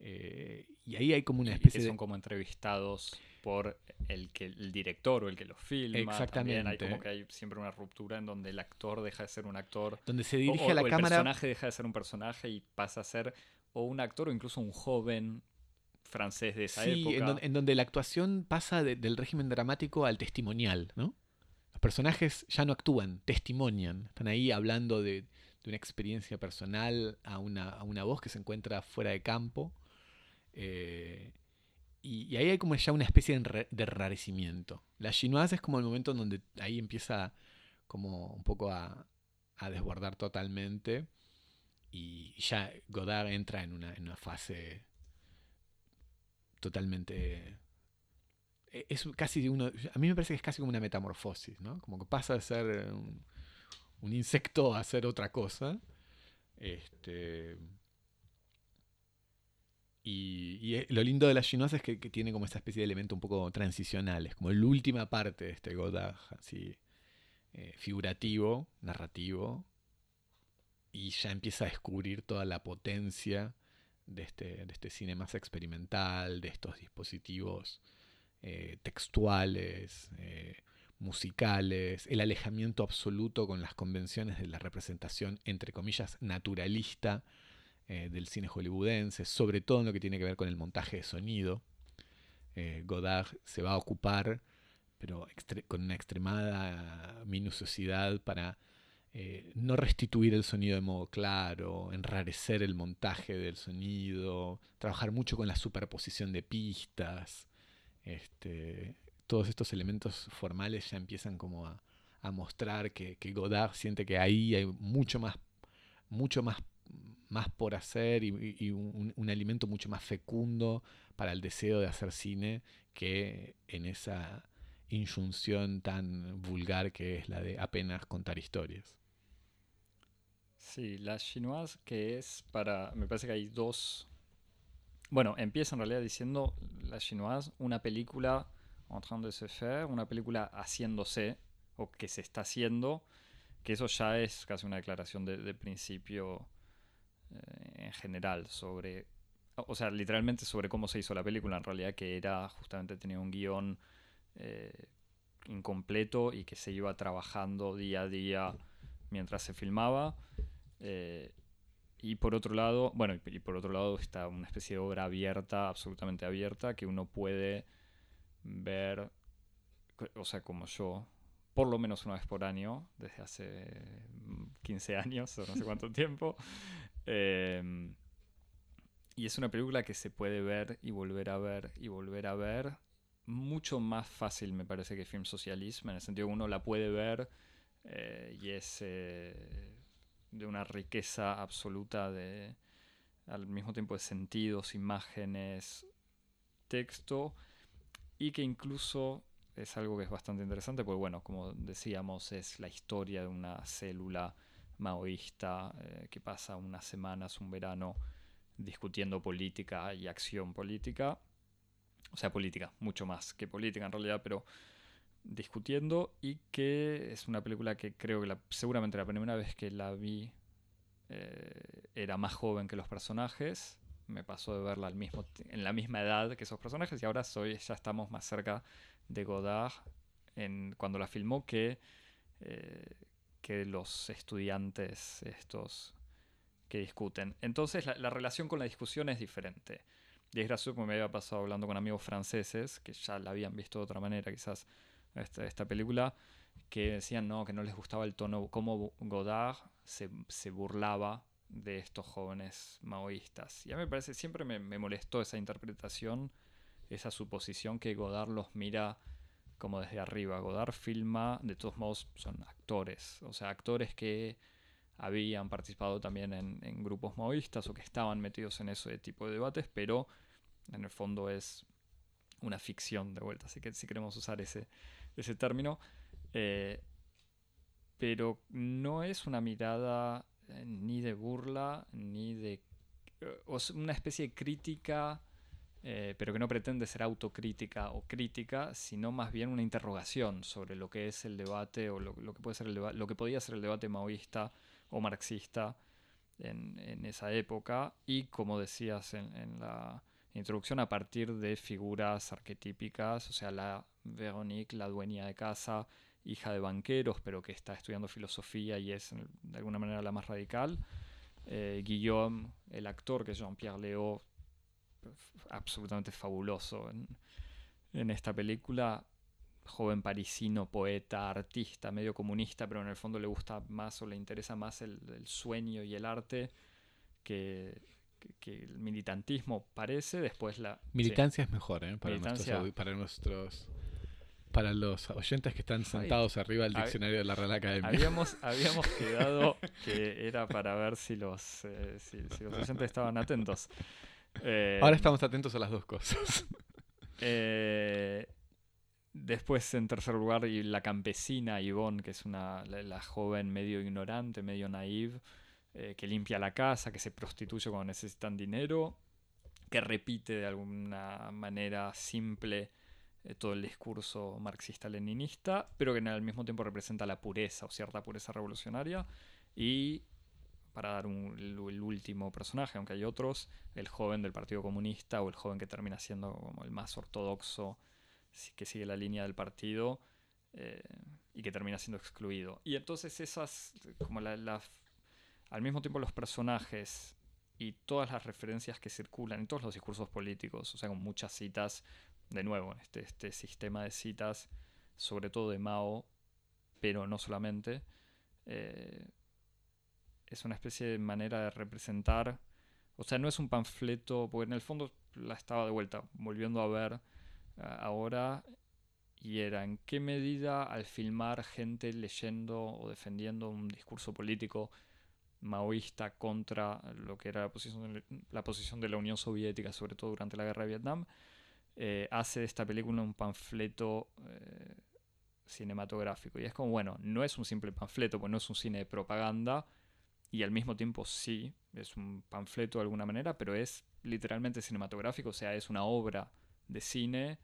eh, y ahí hay como una y especie de... son como entrevistados por el que el director o el que los filma. También hay Exactamente. como que hay siempre una ruptura en donde el actor deja de ser un actor. donde se dirige o, a la o el cámara personaje deja de ser un personaje y pasa a ser o un actor o incluso un joven francés de esa Sí, época. en, en donde la actuación pasa de- del régimen dramático al testimonial, ¿no? Los personajes ya no actúan, testimonian. Están ahí hablando de, de una experiencia personal a una, a una voz que se encuentra fuera de campo. eh, y, ahí hay como ya una especie de, enra- de enrarecimiento. La chinoise es como el momento en donde ahí empieza como un poco a, a desbordar totalmente. Y ya Godard entra en una, en una fase totalmente. e- Es casi uno. A mí me parece que es casi como una metamorfosis, ¿no? Como que pasa de ser un, un insecto a ser otra cosa. Este. Y, y e- lo lindo de la chinoise es que, tiene como esta especie de elemento un poco transicional. Es como la última parte de este Godard, así. eh, figurativo, narrativo. Y ya empieza a descubrir toda la potencia de este, de este cine más experimental, de estos dispositivos eh, textuales, eh, musicales, el alejamiento absoluto con las convenciones de la representación, entre comillas, naturalista eh, del cine hollywoodense, sobre todo en lo que tiene que ver con el montaje de sonido. Eh, Godard se va a ocupar, pero con una extremada minuciosidad para eh, no restituir el sonido de modo claro, enrarecer el montaje del sonido, trabajar mucho con la superposición de pistas. Este, todos estos elementos formales ya empiezan como a, a mostrar que, que Godard siente que ahí hay mucho más mucho más, más por hacer y, un, alimento mucho más fecundo para el deseo de hacer cine que en esa injunción tan vulgar que es la de apenas contar historias. Sí, la chinoise que es para, me parece que hay dos, bueno, empieza en realidad diciendo la chinoise, una película en train de se faire, una película haciéndose o que se está haciendo, que eso ya es casi una declaración de, principio en general sobre, o sea, literalmente sobre cómo se hizo la película, en realidad que era justamente tenía un guion eh, incompleto y que se iba trabajando día a día mientras se filmaba. Eh, y por otro lado, bueno, y por otro lado está una especie de obra abierta, absolutamente abierta, que uno puede ver, o sea, como yo, por lo menos una vez por año, desde hace 15 años o no sé cuánto tiempo. Em, y es una película que se puede ver y volver a ver y volver a ver. Mucho más fácil me parece que Film Socialismo, en el sentido que uno la puede ver eh, y es eh, de una riqueza absoluta de al mismo tiempo de sentidos, imágenes, texto y que incluso es algo que es bastante interesante, porque bueno, como decíamos, es la historia de una célula maoísta eh, que pasa unas semanas, un verano, discutiendo política y acción política. O sea, política, mucho más que política en realidad, pero discutiendo y que es una película que creo que seguramente la primera vez que la vi eh, era más joven que los personajes me pasó de verla al mismo en la misma edad que esos personajes y ahora soy ya estamos más cerca de Godard en, cuando la filmó que, eh, que los estudiantes estos que discuten. Entonces la, relación con la discusión es diferente. Y es me había pasado hablando con amigos franceses que ya la habían visto de otra manera quizás esta, esta película que decían no, que no les gustaba el tono, cómo Godard se, se burlaba de estos jóvenes maoístas. Y a mí me parece, siempre me, molestó esa interpretación, esa suposición que Godard los mira como desde arriba. Godard filma, de todos modos, son actores, o sea, actores que habían participado también en, grupos maoístas o que estaban metidos en ese tipo de debates, pero en el fondo es una ficción de vuelta, así que si queremos usar ese, ese término. Eh, pero no es una mirada eh, ni de burla, ni de... Eh, una especie de crítica, eh, pero que no pretende ser autocrítica o crítica, sino más bien una interrogación sobre lo que es el debate o lo, que, puede ser el lo que podía ser el debate maoísta o marxista en, esa época y como decías en, en, la introducción a partir de figuras arquetípicas, o sea, la Veronique, la dueña de casa, hija de banqueros, pero que está estudiando filosofía y es de alguna manera la más radical. Eh, Guillaume, el actor que es Jean-Pierre Léo, absolutamente fabuloso en, esta película. Joven parisino, poeta, artista, medio comunista, pero en el fondo le gusta más o le interesa más el, sueño y el arte que, el militantismo parece. Después la. Militancia es mejor, ¿eh? Para, para nuestros para los oyentes que están sentados arriba del diccionario de la Real Academia. Habíamos, habíamos quedado que era para ver si los, eh, si, los oyentes estaban atentos. Eh, Ahora estamos atentos a las dos cosas. Eh, después, en tercer lugar, y la campesina Yvonne, que es una, la, joven medio ignorante, medio naive, que limpia la casa, que se prostituye cuando necesitan dinero, que repite de alguna manera simple eh, todo el discurso marxista-leninista, pero que al mismo tiempo representa la pureza o cierta pureza revolucionaria. Y para dar el, último personaje, aunque hay otros, el joven del Partido Comunista o el joven que termina siendo como el más ortodoxo, que sigue la línea del partido eh, y que termina siendo excluido. Y entonces esas, como la, al mismo tiempo los personajes y todas las referencias que circulan en todos los discursos políticos, o sea, con muchas citas de nuevo, este, este sistema de citas, sobre todo de Mao, pero no solamente, eh, es una especie de manera de representar, o sea, no es un panfleto, porque en el fondo la estaba de vuelta, volviendo a ver ahora, y era en qué medida al filmar gente leyendo o defendiendo un discurso político maoísta contra lo que era la posición de la, posición de la Unión Soviética, sobre todo durante la guerra de Vietnam, eh, hace de esta película un panfleto eh, cinematográfico. Y es como, bueno, no es un simple panfleto, pues no es un cine de propaganda, y al mismo tiempo sí, es un panfleto de alguna manera, pero es literalmente cinematográfico, o sea, es una obra de cine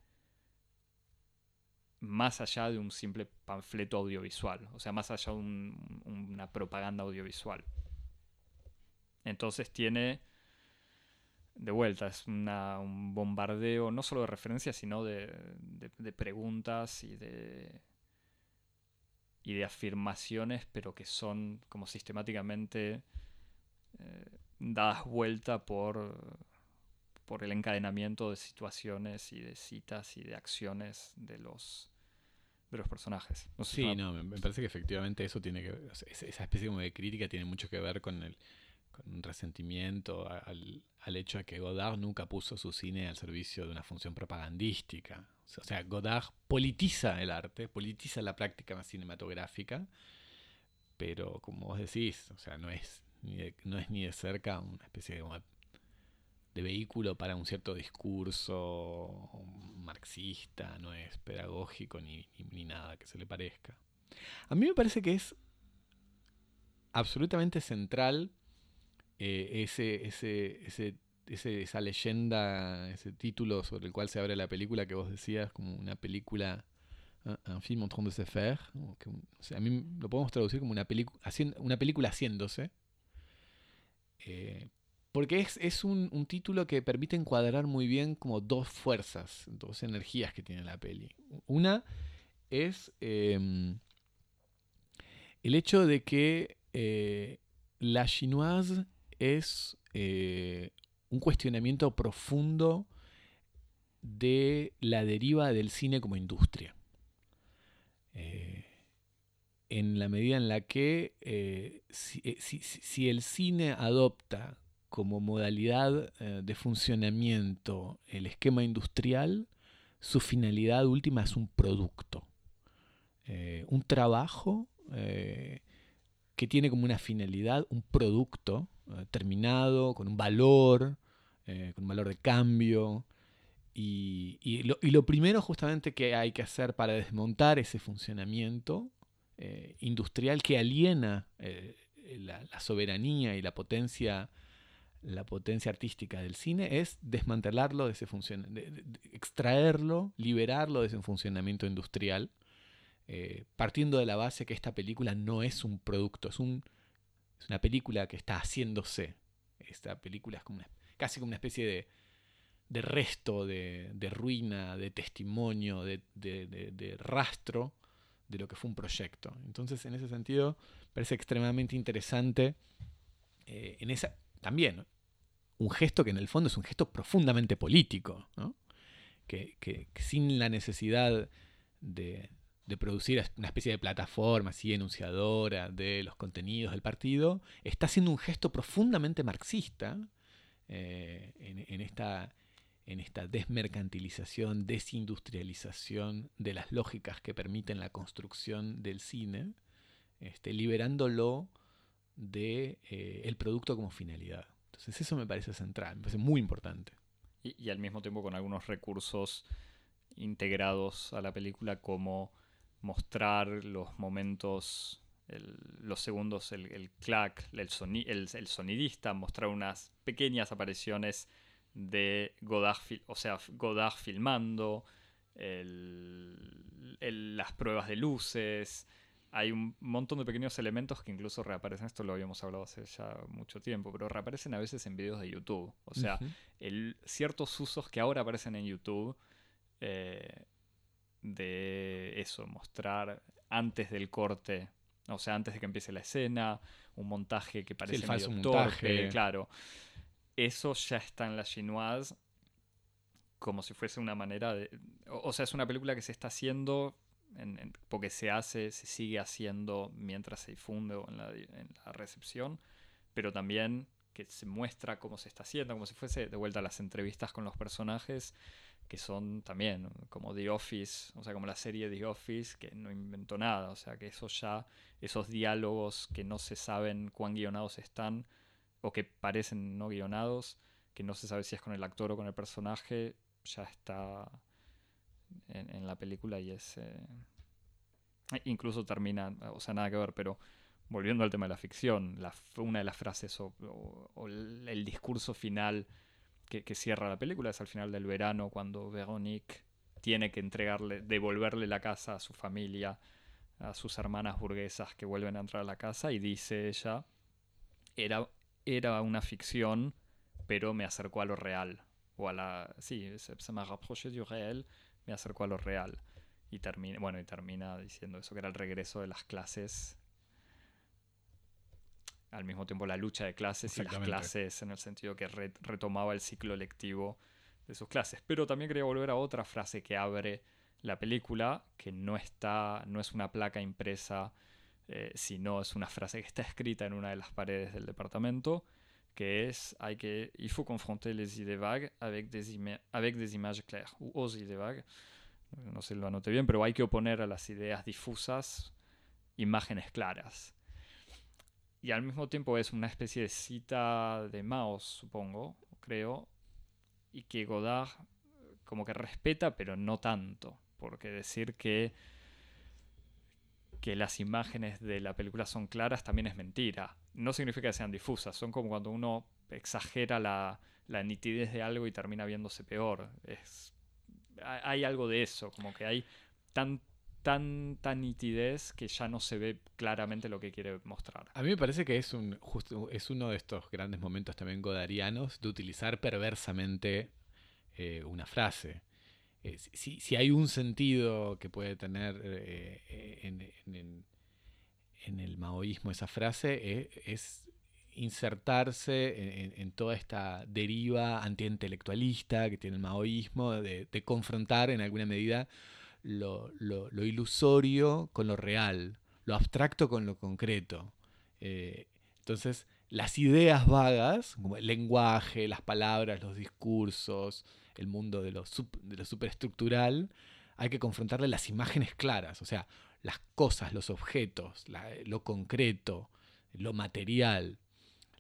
más allá de un simple panfleto audiovisual, o sea, más allá de una propaganda audiovisual. Entonces tiene, de vuelta, es un bombardeo no solo de referencias, sino de, preguntas y de, y de afirmaciones, pero que son como sistemáticamente eh, dadas vuelta por, por el encadenamiento de situaciones y de citas y de acciones de los, de los personajes. sí, no, me parece que efectivamente eso tiene que esa especie de crítica tiene mucho que ver con el con un resentimiento al, al, hecho de que Godard nunca puso su cine al servicio de una función propagandística. O sea, Godard politiza el arte, politiza la práctica cinematográfica, pero como vos decís, o sea, no es ni no es ni de cerca una especie de de vehículo para un cierto discurso marxista, no es pedagógico ni, nada que se le parezca. A mí me parece que es absolutamente central eh, ese, ese, esa leyenda, ese título sobre el cual se abre la película que vos decías, como una película, un film en train de se faire. a mí lo podemos traducir como una, una película haciéndose. Eh, porque es, un, título que permite encuadrar muy bien como dos fuerzas, dos energías que tiene la peli. Una es em, el hecho de que eh, la chinoise es eh, un cuestionamiento profundo de la deriva del cine como industria. Eh, en la medida en la que si, el cine adopta como modalidad eh, de funcionamiento el esquema industrial, su finalidad última es un producto, eh, un trabajo eh, que tiene como una finalidad un producto terminado, con un valor, con un valor de cambio. Y, lo, primero justamente que hay que hacer para desmontar ese funcionamiento industrial que aliena la, soberanía y la potencia la potencia artística del cine es desmantelarlo de ese funcionamiento, extraerlo, liberarlo de ese funcionamiento industrial, eh, partiendo de la base que esta película no es un producto, es, un, es una película que está haciéndose. Esta película es como casi como una especie de, de resto, de, de, ruina, de testimonio, de, de, rastro de lo que fue un proyecto. Entonces, en ese sentido, parece extremadamente interesante eh, en esa, también un gesto que en el fondo es un gesto profundamente político, que, sin la necesidad de, producir una especie de plataforma así enunciadora de los contenidos del partido, está haciendo un gesto profundamente marxista eh, en, esta, en esta desmercantilización, desindustrialización de las lógicas que permiten la construcción del cine, este, liberándolo del de, eh, el producto como finalidad. Entonces eso me parece central, me parece muy importante. Y, al mismo tiempo con algunos recursos integrados a la película como mostrar los momentos, los segundos, el, el clack, el, el, sonidista, mostrar unas pequeñas apariciones de Godard, o sea, Godard filmando, las pruebas de luces, hay un montón de pequeños elementos que incluso reaparecen, esto lo habíamos hablado hace ya mucho tiempo, pero reaparecen a veces en videos de YouTube. O sea, ciertos usos que ahora aparecen en YouTube eh, de eso, mostrar antes del corte, o sea, antes de que empiece la escena, un montaje que parece sí, medio torpe, claro. Eso ya está en la chinoise como si fuese una manera de... O sea, es una película que se está haciendo porque se hace, se sigue haciendo mientras se difunde o en la, recepción, pero también que se muestra cómo se está haciendo, como si fuese de vuelta a las entrevistas con los personajes, que son también como The Office, o sea, como la serie The Office, que no inventó nada, o sea, que eso ya, esos diálogos que no se saben cuán guionados están, o que parecen no guionados, que no se sabe si es con el actor o con el personaje, ya está en, la película y es... Eh, incluso termina, o sea, nada que ver, pero volviendo al tema de la ficción, una de las frases o, el, discurso final que, cierra la película es al final del verano cuando Veronique tiene que entregarle, devolverle la casa a su familia, a sus hermanas burguesas que vuelven a entrar a la casa y dice ella, era, era una ficción, pero me acercó a lo real. O a la... Sí, se, me rapproché du réel, me acercó a lo real. Y termina, bueno, y termina diciendo eso, que era el regreso de las clases al mismo tiempo la lucha de clases y las clases en el sentido que retomaba el ciclo lectivo de sus clases. Pero también quería volver a otra frase que abre la película, que no está, no es una placa impresa, eh, sino es una frase que está escrita en una de las paredes del departamento, que es hay que il faut confronter les idées vagues avec des, avec des images claires ou aux idées vagues. No sé si lo anoté bien, pero hay que oponer a las ideas difusas imágenes claras y al mismo tiempo es una especie de cita de Mao, supongo, creo, y que Godard como que respeta, pero no tanto, porque decir que que las imágenes de la película son claras también es mentira. No significa que sean difusas, son como cuando uno exagera la, la nitidez de algo y termina viéndose peor. Es, hay algo de eso, como que hay tan, tanta nitidez que ya no se ve claramente lo que quiere mostrar. A mí me parece que es, un, es uno de estos grandes momentos también godarianos de utilizar perversamente eh, una frase. Eh, si, hay un sentido que puede tener eh, en, el maoísmo esa frase, es insertarse en, toda esta deriva antiintelectualista que tiene el maoísmo, de confrontar en alguna medida lo, ilusorio con lo real, lo abstracto con lo concreto. Eh, entonces, las ideas vagas, como el lenguaje, las palabras, los discursos, el mundo de lo, de lo superestructural, hay que confrontarle las imágenes claras, o sea, las cosas, los objetos, lo concreto, lo material.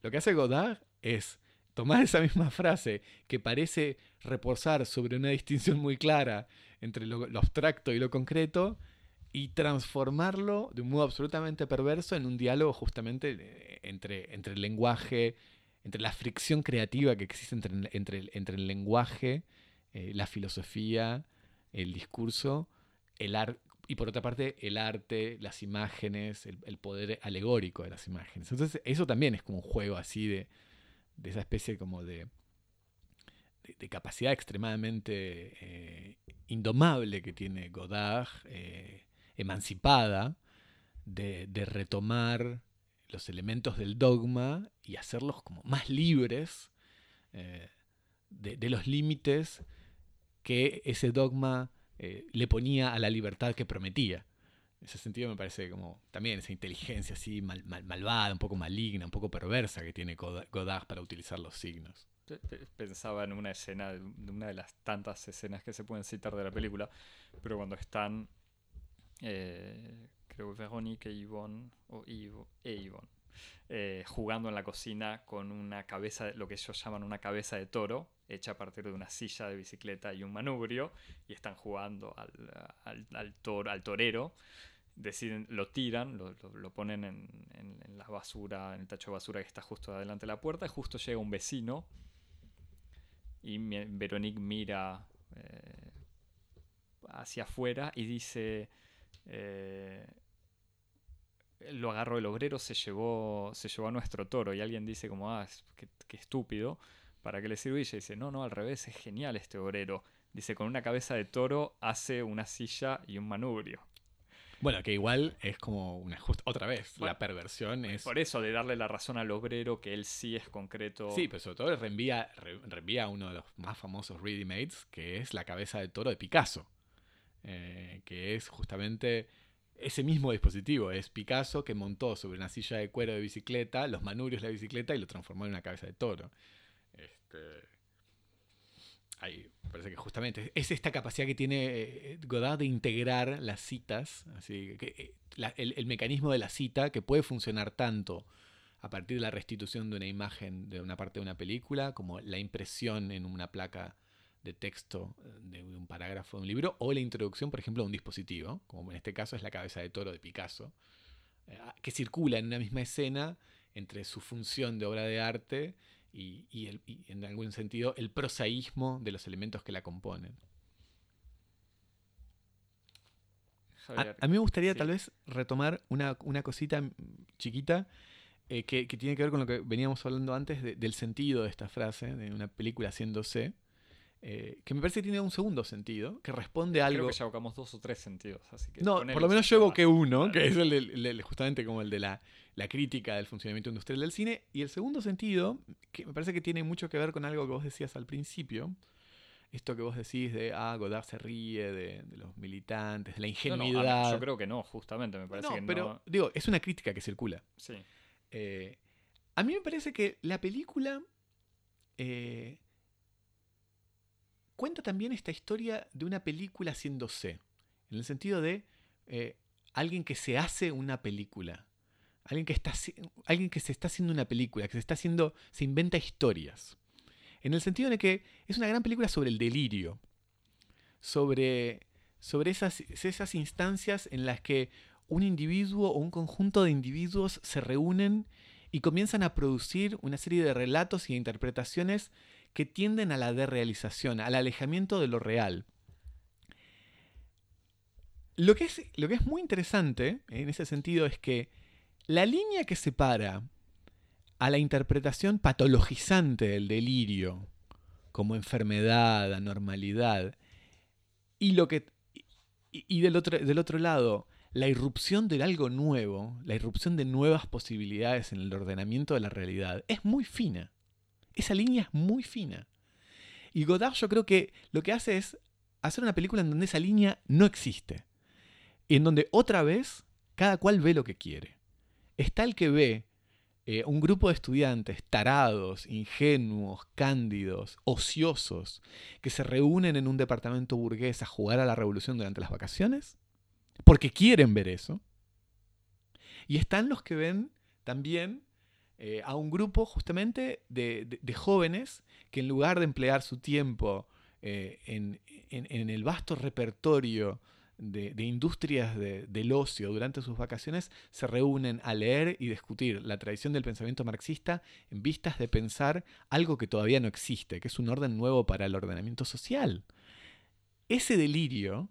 Lo que hace Godard es tomar esa misma frase que parece reposar sobre una distinción muy clara entre lo, abstracto y lo concreto y transformarlo de un modo absolutamente perverso en un diálogo justamente eh, entre, entre el lenguaje, entre la fricción creativa que existe entre, entre, entre el lenguaje, eh, la filosofía, el discurso, el arte y por otra parte el arte, las imágenes, el, poder alegórico de las imágenes. Entonces eso también es como un juego así de, de esa especie como de, de, capacidad extremadamente eh, indomable que tiene Godard, eh, emancipada, de, retomar los elementos del dogma y hacerlos como más libres eh, de, los límites que ese dogma le ponía a la libertad que prometía. En ese sentido me parece como también esa inteligencia así malvada, un poco maligna, un poco perversa que tiene Godard para utilizar los signos pensaba en una escena, de una de las tantas escenas que se pueden citar de la película, pero cuando están, eh, creo, Verónica y Yvonne, o Ivo, e eh, jugando en la cocina con una cabeza, lo que ellos llaman una cabeza de toro, hecha a partir de una silla de bicicleta y un manubrio, y están jugando al, al, al torero. Deciden, lo tiran, lo, lo, ponen en, en, la basura, en el tacho de basura que está justo adelante de la puerta, y justo llega un vecino y Veronique mira eh, hacia afuera y dice, eh, lo agarró el obrero, se llevó, se llevó a nuestro toro y alguien dice como, ah, qué, estúpido, ¿para qué le sirve? Y ella dice, no, no, al revés, es genial este obrero. Dice, con una cabeza de toro hace una silla y un manubrio. Bueno, que igual es como una otra vez, la perversión es... Por eso, de darle la razón al obrero que él sí es concreto. Sí, pero sobre todo reenvía, reenvía a uno de los más famosos ready-mates, que es la cabeza de toro de Picasso, eh, que es justamente ese mismo dispositivo. Es Picasso que montó sobre una silla de cuero de bicicleta los manurios de la bicicleta y lo transformó en una cabeza de toro. Este, parece que justamente es esta capacidad que tiene eh, Godard de integrar las citas, así que eh, el, el, mecanismo de la cita que puede funcionar tanto a partir de la restitución de una imagen de una parte de una película, como la impresión en una placa de texto eh, de un parágrafo de un libro, o la introducción, por ejemplo, de un dispositivo, como en este caso es la cabeza de toro de Picasso, que circula en una misma escena entre su función de obra de arte y, el, en algún sentido el prosaísmo de los elementos que la componen. A, mí me gustaría tal vez retomar una, una cosita chiquita eh, que, tiene que ver con lo que veníamos hablando antes del sentido de esta frase, de una película haciéndose. Eh, que me parece que tiene un segundo sentido, que responde a algo. Creo que ya evocamos dos o tres sentidos. Así que no, por lo menos yo evoqué uno, que es el, justamente como el de la, la, crítica del funcionamiento industrial del cine. Y el segundo sentido, que me parece que tiene mucho que ver con algo que vos decías al principio. Esto que vos decís de, ah, Godard se ríe de, los militantes, de la ingenuidad. yo creo que no, justamente, me parece que no. Pero, digo, es una crítica que circula. Sí. Eh, a mí me parece que la película eh, cuenta también esta historia de una película haciéndose, en el sentido de eh, alguien que se hace una película, alguien que, está, alguien que se está haciendo una película, que se está haciendo, se inventa historias. En el sentido de que es una gran película sobre el delirio, sobre, sobre esas, esas instancias en las que un individuo o un conjunto de individuos se reúnen y comienzan a producir una serie de relatos y interpretaciones que tienden a la desrealización, al alejamiento de lo real. Lo que, es, lo que es muy interesante en ese sentido es que la línea que separa a la interpretación patologizante del delirio como enfermedad, anormalidad, y lo que y del otro, del otro lado, la irrupción de algo nuevo, la irrupción de nuevas posibilidades en el ordenamiento de la realidad, es muy fina. Esa línea es muy fina. Y Godard yo creo que lo que hace es hacer una película en donde esa línea no existe. Y en donde otra vez cada cual ve lo que quiere. Está el que ve eh, un grupo de estudiantes tarados, ingenuos, cándidos, ociosos, que se reúnen en un departamento burgués a jugar a la revolución durante las vacaciones, porque quieren ver eso. Y están los que ven también eh, a un grupo justamente de, jóvenes que en lugar de emplear su tiempo eh, en, el vasto repertorio de, industrias del ocio durante sus vacaciones, se reúnen a leer y discutir la tradición del pensamiento marxista en vistas de pensar algo que todavía no existe, que es un orden nuevo para el ordenamiento social. Ese delirio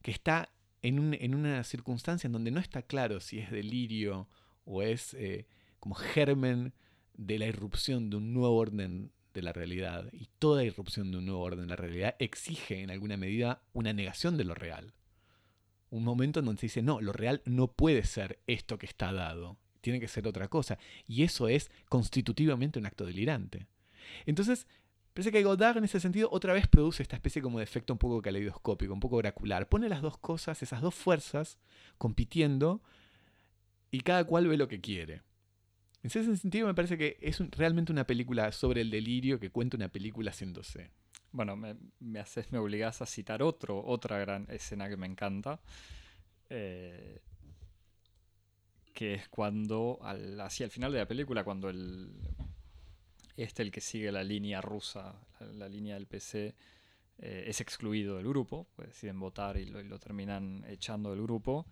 que está en, una circunstancia en donde no está claro si es delirio o es eh, como germen de la irrupción de un nuevo orden de la realidad. Y toda irrupción de un nuevo orden de la realidad exige en alguna medida una negación de lo real. Un momento en donde se dice, no, lo real no puede ser esto que está dado, tiene que ser otra cosa. Y eso es constitutivamente un acto delirante. Entonces, parece que Godard en ese sentido otra vez produce esta especie como de efecto un poco caleidoscópico, un poco oracular. Pone las dos cosas, esas dos fuerzas, compitiendo y cada cual ve lo que quiere. En ese sentido me parece que es realmente una película sobre el delirio que cuenta una película haciéndose. Bueno, me, haces, me obligas a citar otro, otra gran escena que me encanta. Eh, que es cuando, hacia el final de la película, cuando el, este, el que sigue la línea rusa, la, línea del PC, eh, es excluido del grupo, pues deciden votar y lo terminan echando del grupo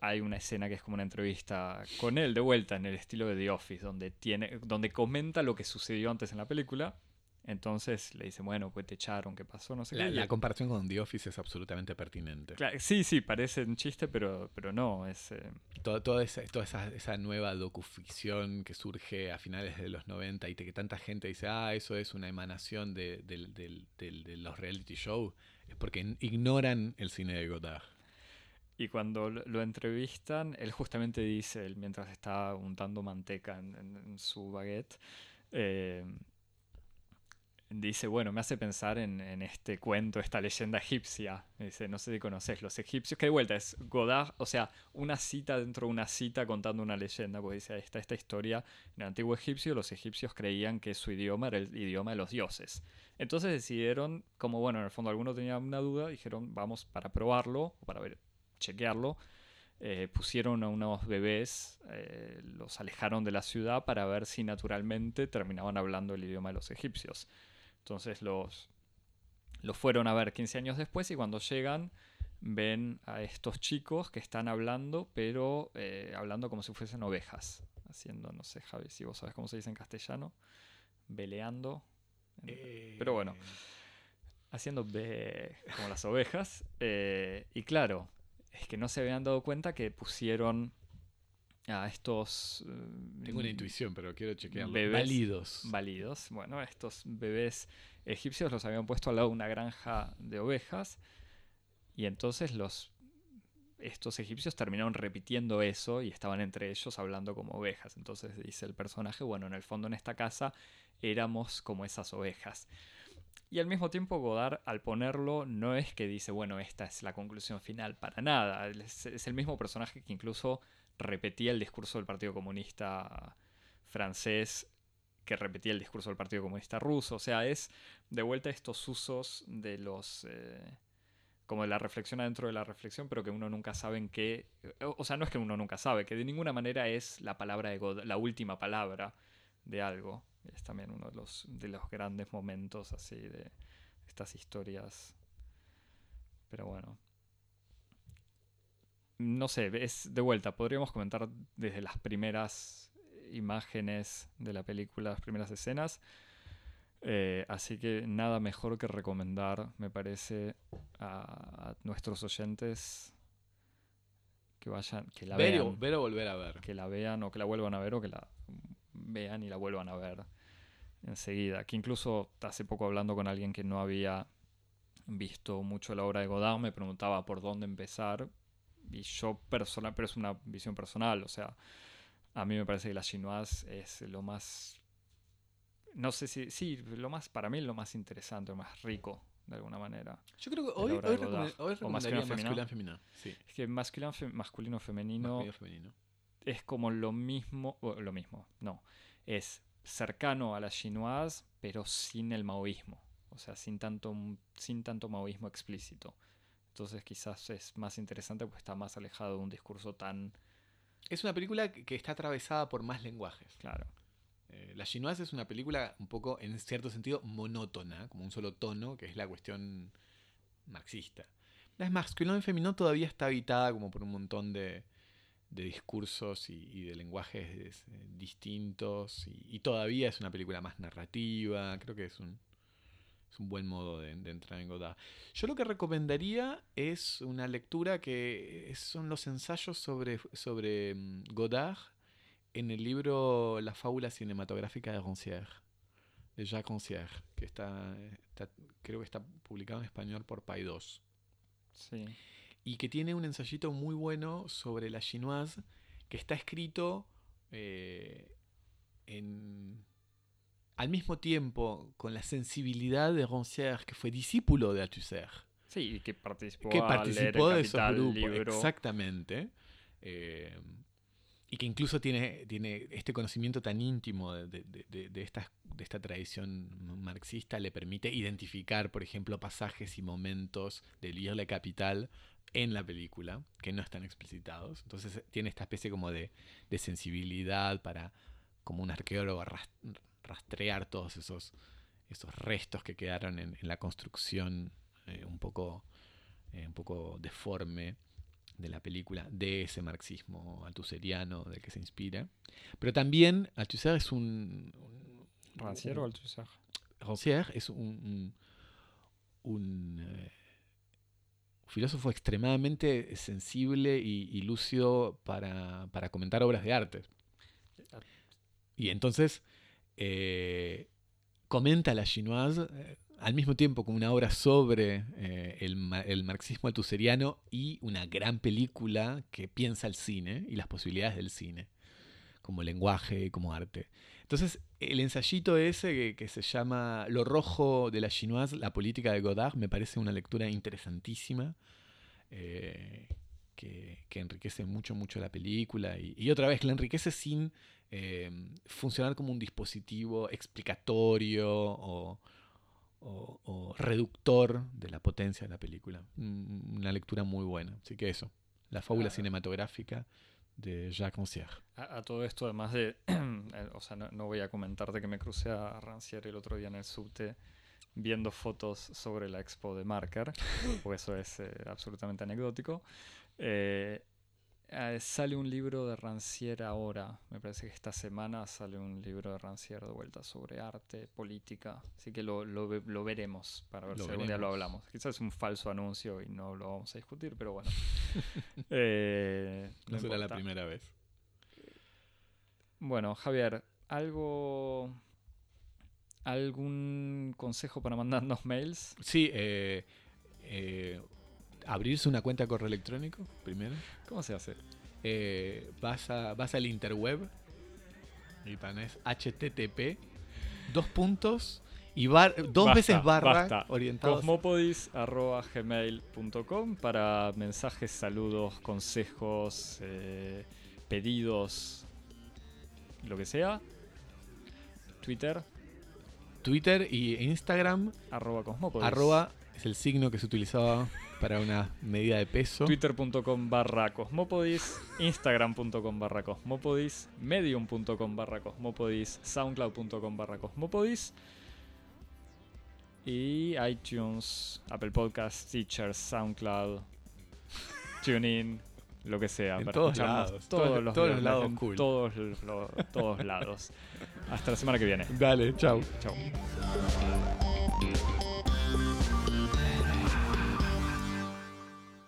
hay una escena que es como una entrevista con él de vuelta en el estilo de The Office, donde, tiene, donde comenta lo que sucedió antes en la película. Entonces le dice, bueno, pues te echaron, ¿qué pasó? No sé la, La comparación con The Office es absolutamente pertinente. sí, sí, parece un chiste, pero, pero no. Es, eh, toda, esa, toda esa, esa, nueva docuficción que surge a finales de los 90 y que tanta gente dice, ah, eso es una emanación de, de los reality shows, es porque ignoran el cine de Godard. Y cuando lo entrevistan, él justamente dice, mientras está untando manteca en, su baguette, eh, dice, bueno, me hace pensar en, este cuento, esta leyenda egipcia. Dice, no sé si conoces, los egipcios, que de vuelta es Godard, o sea, una cita dentro de una cita contando una leyenda, porque dice, ahí está esta historia. En el antiguo egipcio, los egipcios creían que su idioma era el idioma de los dioses. Entonces decidieron, como bueno, en el fondo alguno tenía una duda, dijeron, vamos para probarlo, para ver, chequearlo. eh, pusieron a unos bebés, eh, los alejaron de la ciudad para ver si naturalmente terminaban hablando el idioma de los egipcios. Entonces los, los fueron a ver 15 años después y cuando llegan ven a estos chicos que están hablando, pero eh, hablando como si fuesen ovejas. Haciendo, no sé, Javi, si vos sabes cómo se dice en castellano, veleando. Pero bueno, haciendo be como las ovejas. eh, y claro, es que no se habían dado cuenta que pusieron a estos... eh, Tengo una intuición, pero quiero chequearlo. Bebés Válidos. válidos. Bueno, estos bebés egipcios los habían puesto al lado de una granja de ovejas y entonces los estos egipcios terminaron repitiendo eso y estaban entre ellos hablando como ovejas. Entonces dice el personaje, bueno, en el fondo en esta casa éramos como esas ovejas. Y al mismo tiempo Godard al ponerlo no es que dice, bueno, esta es la conclusión final, para nada. Es, el mismo personaje que incluso repetía el discurso del Partido Comunista francés que repetía el discurso del Partido Comunista ruso. O sea, es de vuelta estos usos de los... eh, como de la reflexión adentro de la reflexión, pero que uno nunca sabe en qué... O sea, no es que uno nunca sabe, que de ninguna manera es la palabra de God, la última palabra de algo. Es también uno de los, de los grandes momentos así de estas historias. Pero bueno. No sé, es de vuelta. Podríamos comentar desde las primeras imágenes de la película, las primeras escenas. Eh, así que nada mejor que recomendar, me parece, a, a nuestros oyentes que vayan, que la ver, vean, o, ver o volver a ver. que la vean o que la vuelvan a ver o que la vean y la vuelvan a ver enseguida. Que incluso hace poco hablando con alguien que no había visto mucho la obra de Godard, me preguntaba por dónde empezar. Y yo personal, pero es una visión personal, o sea, a mí me parece que la chinoise es lo más no sé si, sí, lo más, para mí lo más interesante, lo más rico, de alguna manera. Yo creo que hoy, hoy, recomend- hoy O recomendaría masculino, femenino. Sí, Es que masculino, fe- masculino femenino masculino femenino. es como lo mismo, lo mismo, no, es cercano a la chinoise, pero sin el maoísmo, o sea, sin tanto, sin tanto maoísmo explícito. Entonces quizás es más interesante porque está más alejado de un discurso tan Es una película que que está atravesada por más lenguajes. claro. Eh, la chinoise es una película un poco, en cierto sentido, monótona, como un solo tono, que es la cuestión marxista. La masculino y femenino todavía está habitada como por un montón de, de discursos y, de lenguajes eh, distintos, y, todavía es una película más narrativa, creo que es un, buen modo de, entrar en Godard. Yo lo que recomendaría es una lectura que son los ensayos sobre, sobre mm, Godard en el libro La fábula cinematográfica de Rancière, de Jacques Rancière, que está, está- creo que está publicado en español por Paidós, Sí. Y que tiene un ensayito muy bueno sobre la chinoise, que está escrito eh, en, al mismo tiempo con la sensibilidad de Rancière, que fue discípulo de Althusser Sí, y que participó, que participó de esos grupos. libro. Exactamente. Eh, y que incluso tiene, tiene este conocimiento tan íntimo de, de- de- de- de esta, de esta tradición marxista, le permite identificar, por ejemplo, pasajes y momentos del Lire Capital en la película que no están explicitados. Entonces tiene esta especie como de, de sensibilidad para, como un arqueólogo, ras- rastrear todos esos, esos restos que quedaron en, en la construcción eh, un poco eh, un poco deforme de la película, de ese marxismo altuseriano del que se inspira. Pero también Althusser es un... un- ¿Rancière o Althusser? Rancière es un, un, un, eh, filósofo extremadamente sensible y, lúcido para, comentar obras de arte. Y entonces eh, comenta la chinoise eh, al mismo tiempo como una obra sobre eh, el marxismo altuseriano y una gran película que piensa el cine y las posibilidades del cine como lenguaje y como arte. Entonces, el ensayito ese que, se llama Lo rojo de la chinoise, la política de Godard, me parece una lectura interesantísima. Eh, que, enriquece mucho, mucho la película. Y, otra vez, la enriquece sin eh, funcionar como un dispositivo explicatorio o, reductor de la potencia de la película. Una lectura muy buena. Así que eso, la fábula cinematográfica de Jacques Rancière. A, todo esto, además de, eh, o sea, no, voy a comentarte que me crucé a Rancière el otro día en el subte viendo fotos sobre la expo de Marker, porque eso es eh, absolutamente anecdótico. Eh, eh, sale un libro de Rancière ahora, me parece que esta semana sale un libro de Rancière de vuelta sobre arte, política, así que lo, lo, veremos para ver si algún día lo hablamos. Quizás es un falso anuncio y no lo vamos a discutir, pero bueno. Eh, no, será la primera vez. Bueno, Javier, algo... ¿Algún consejo para mandarnos mails? Sí, eh, abrirse una cuenta de correo electrónico primero. ¿Cómo se hace? Eh, vas, a, vas al interweb y pones http dos puntos y dos veces barra orientado cosmopodis.gmail.com para mensajes, saludos, consejos, eh, pedidos, lo que sea. Twitter. Twitter y Instagram. Arroba cosmopodis. Arroba es el signo que se utilizaba para una medida de peso. Twitter.com barra Cosmopodis, Instagram.com barra Cosmopodis, Medium.com barra Cosmopodis, Soundcloud.com barra Cosmopodis y iTunes, Apple Podcasts, Teachers, Soundcloud, TuneIn, lo que sea. En todos lados. Todos, los, todos lados Todos, todos lados. Hasta la semana que viene. Dale, chau. Chau.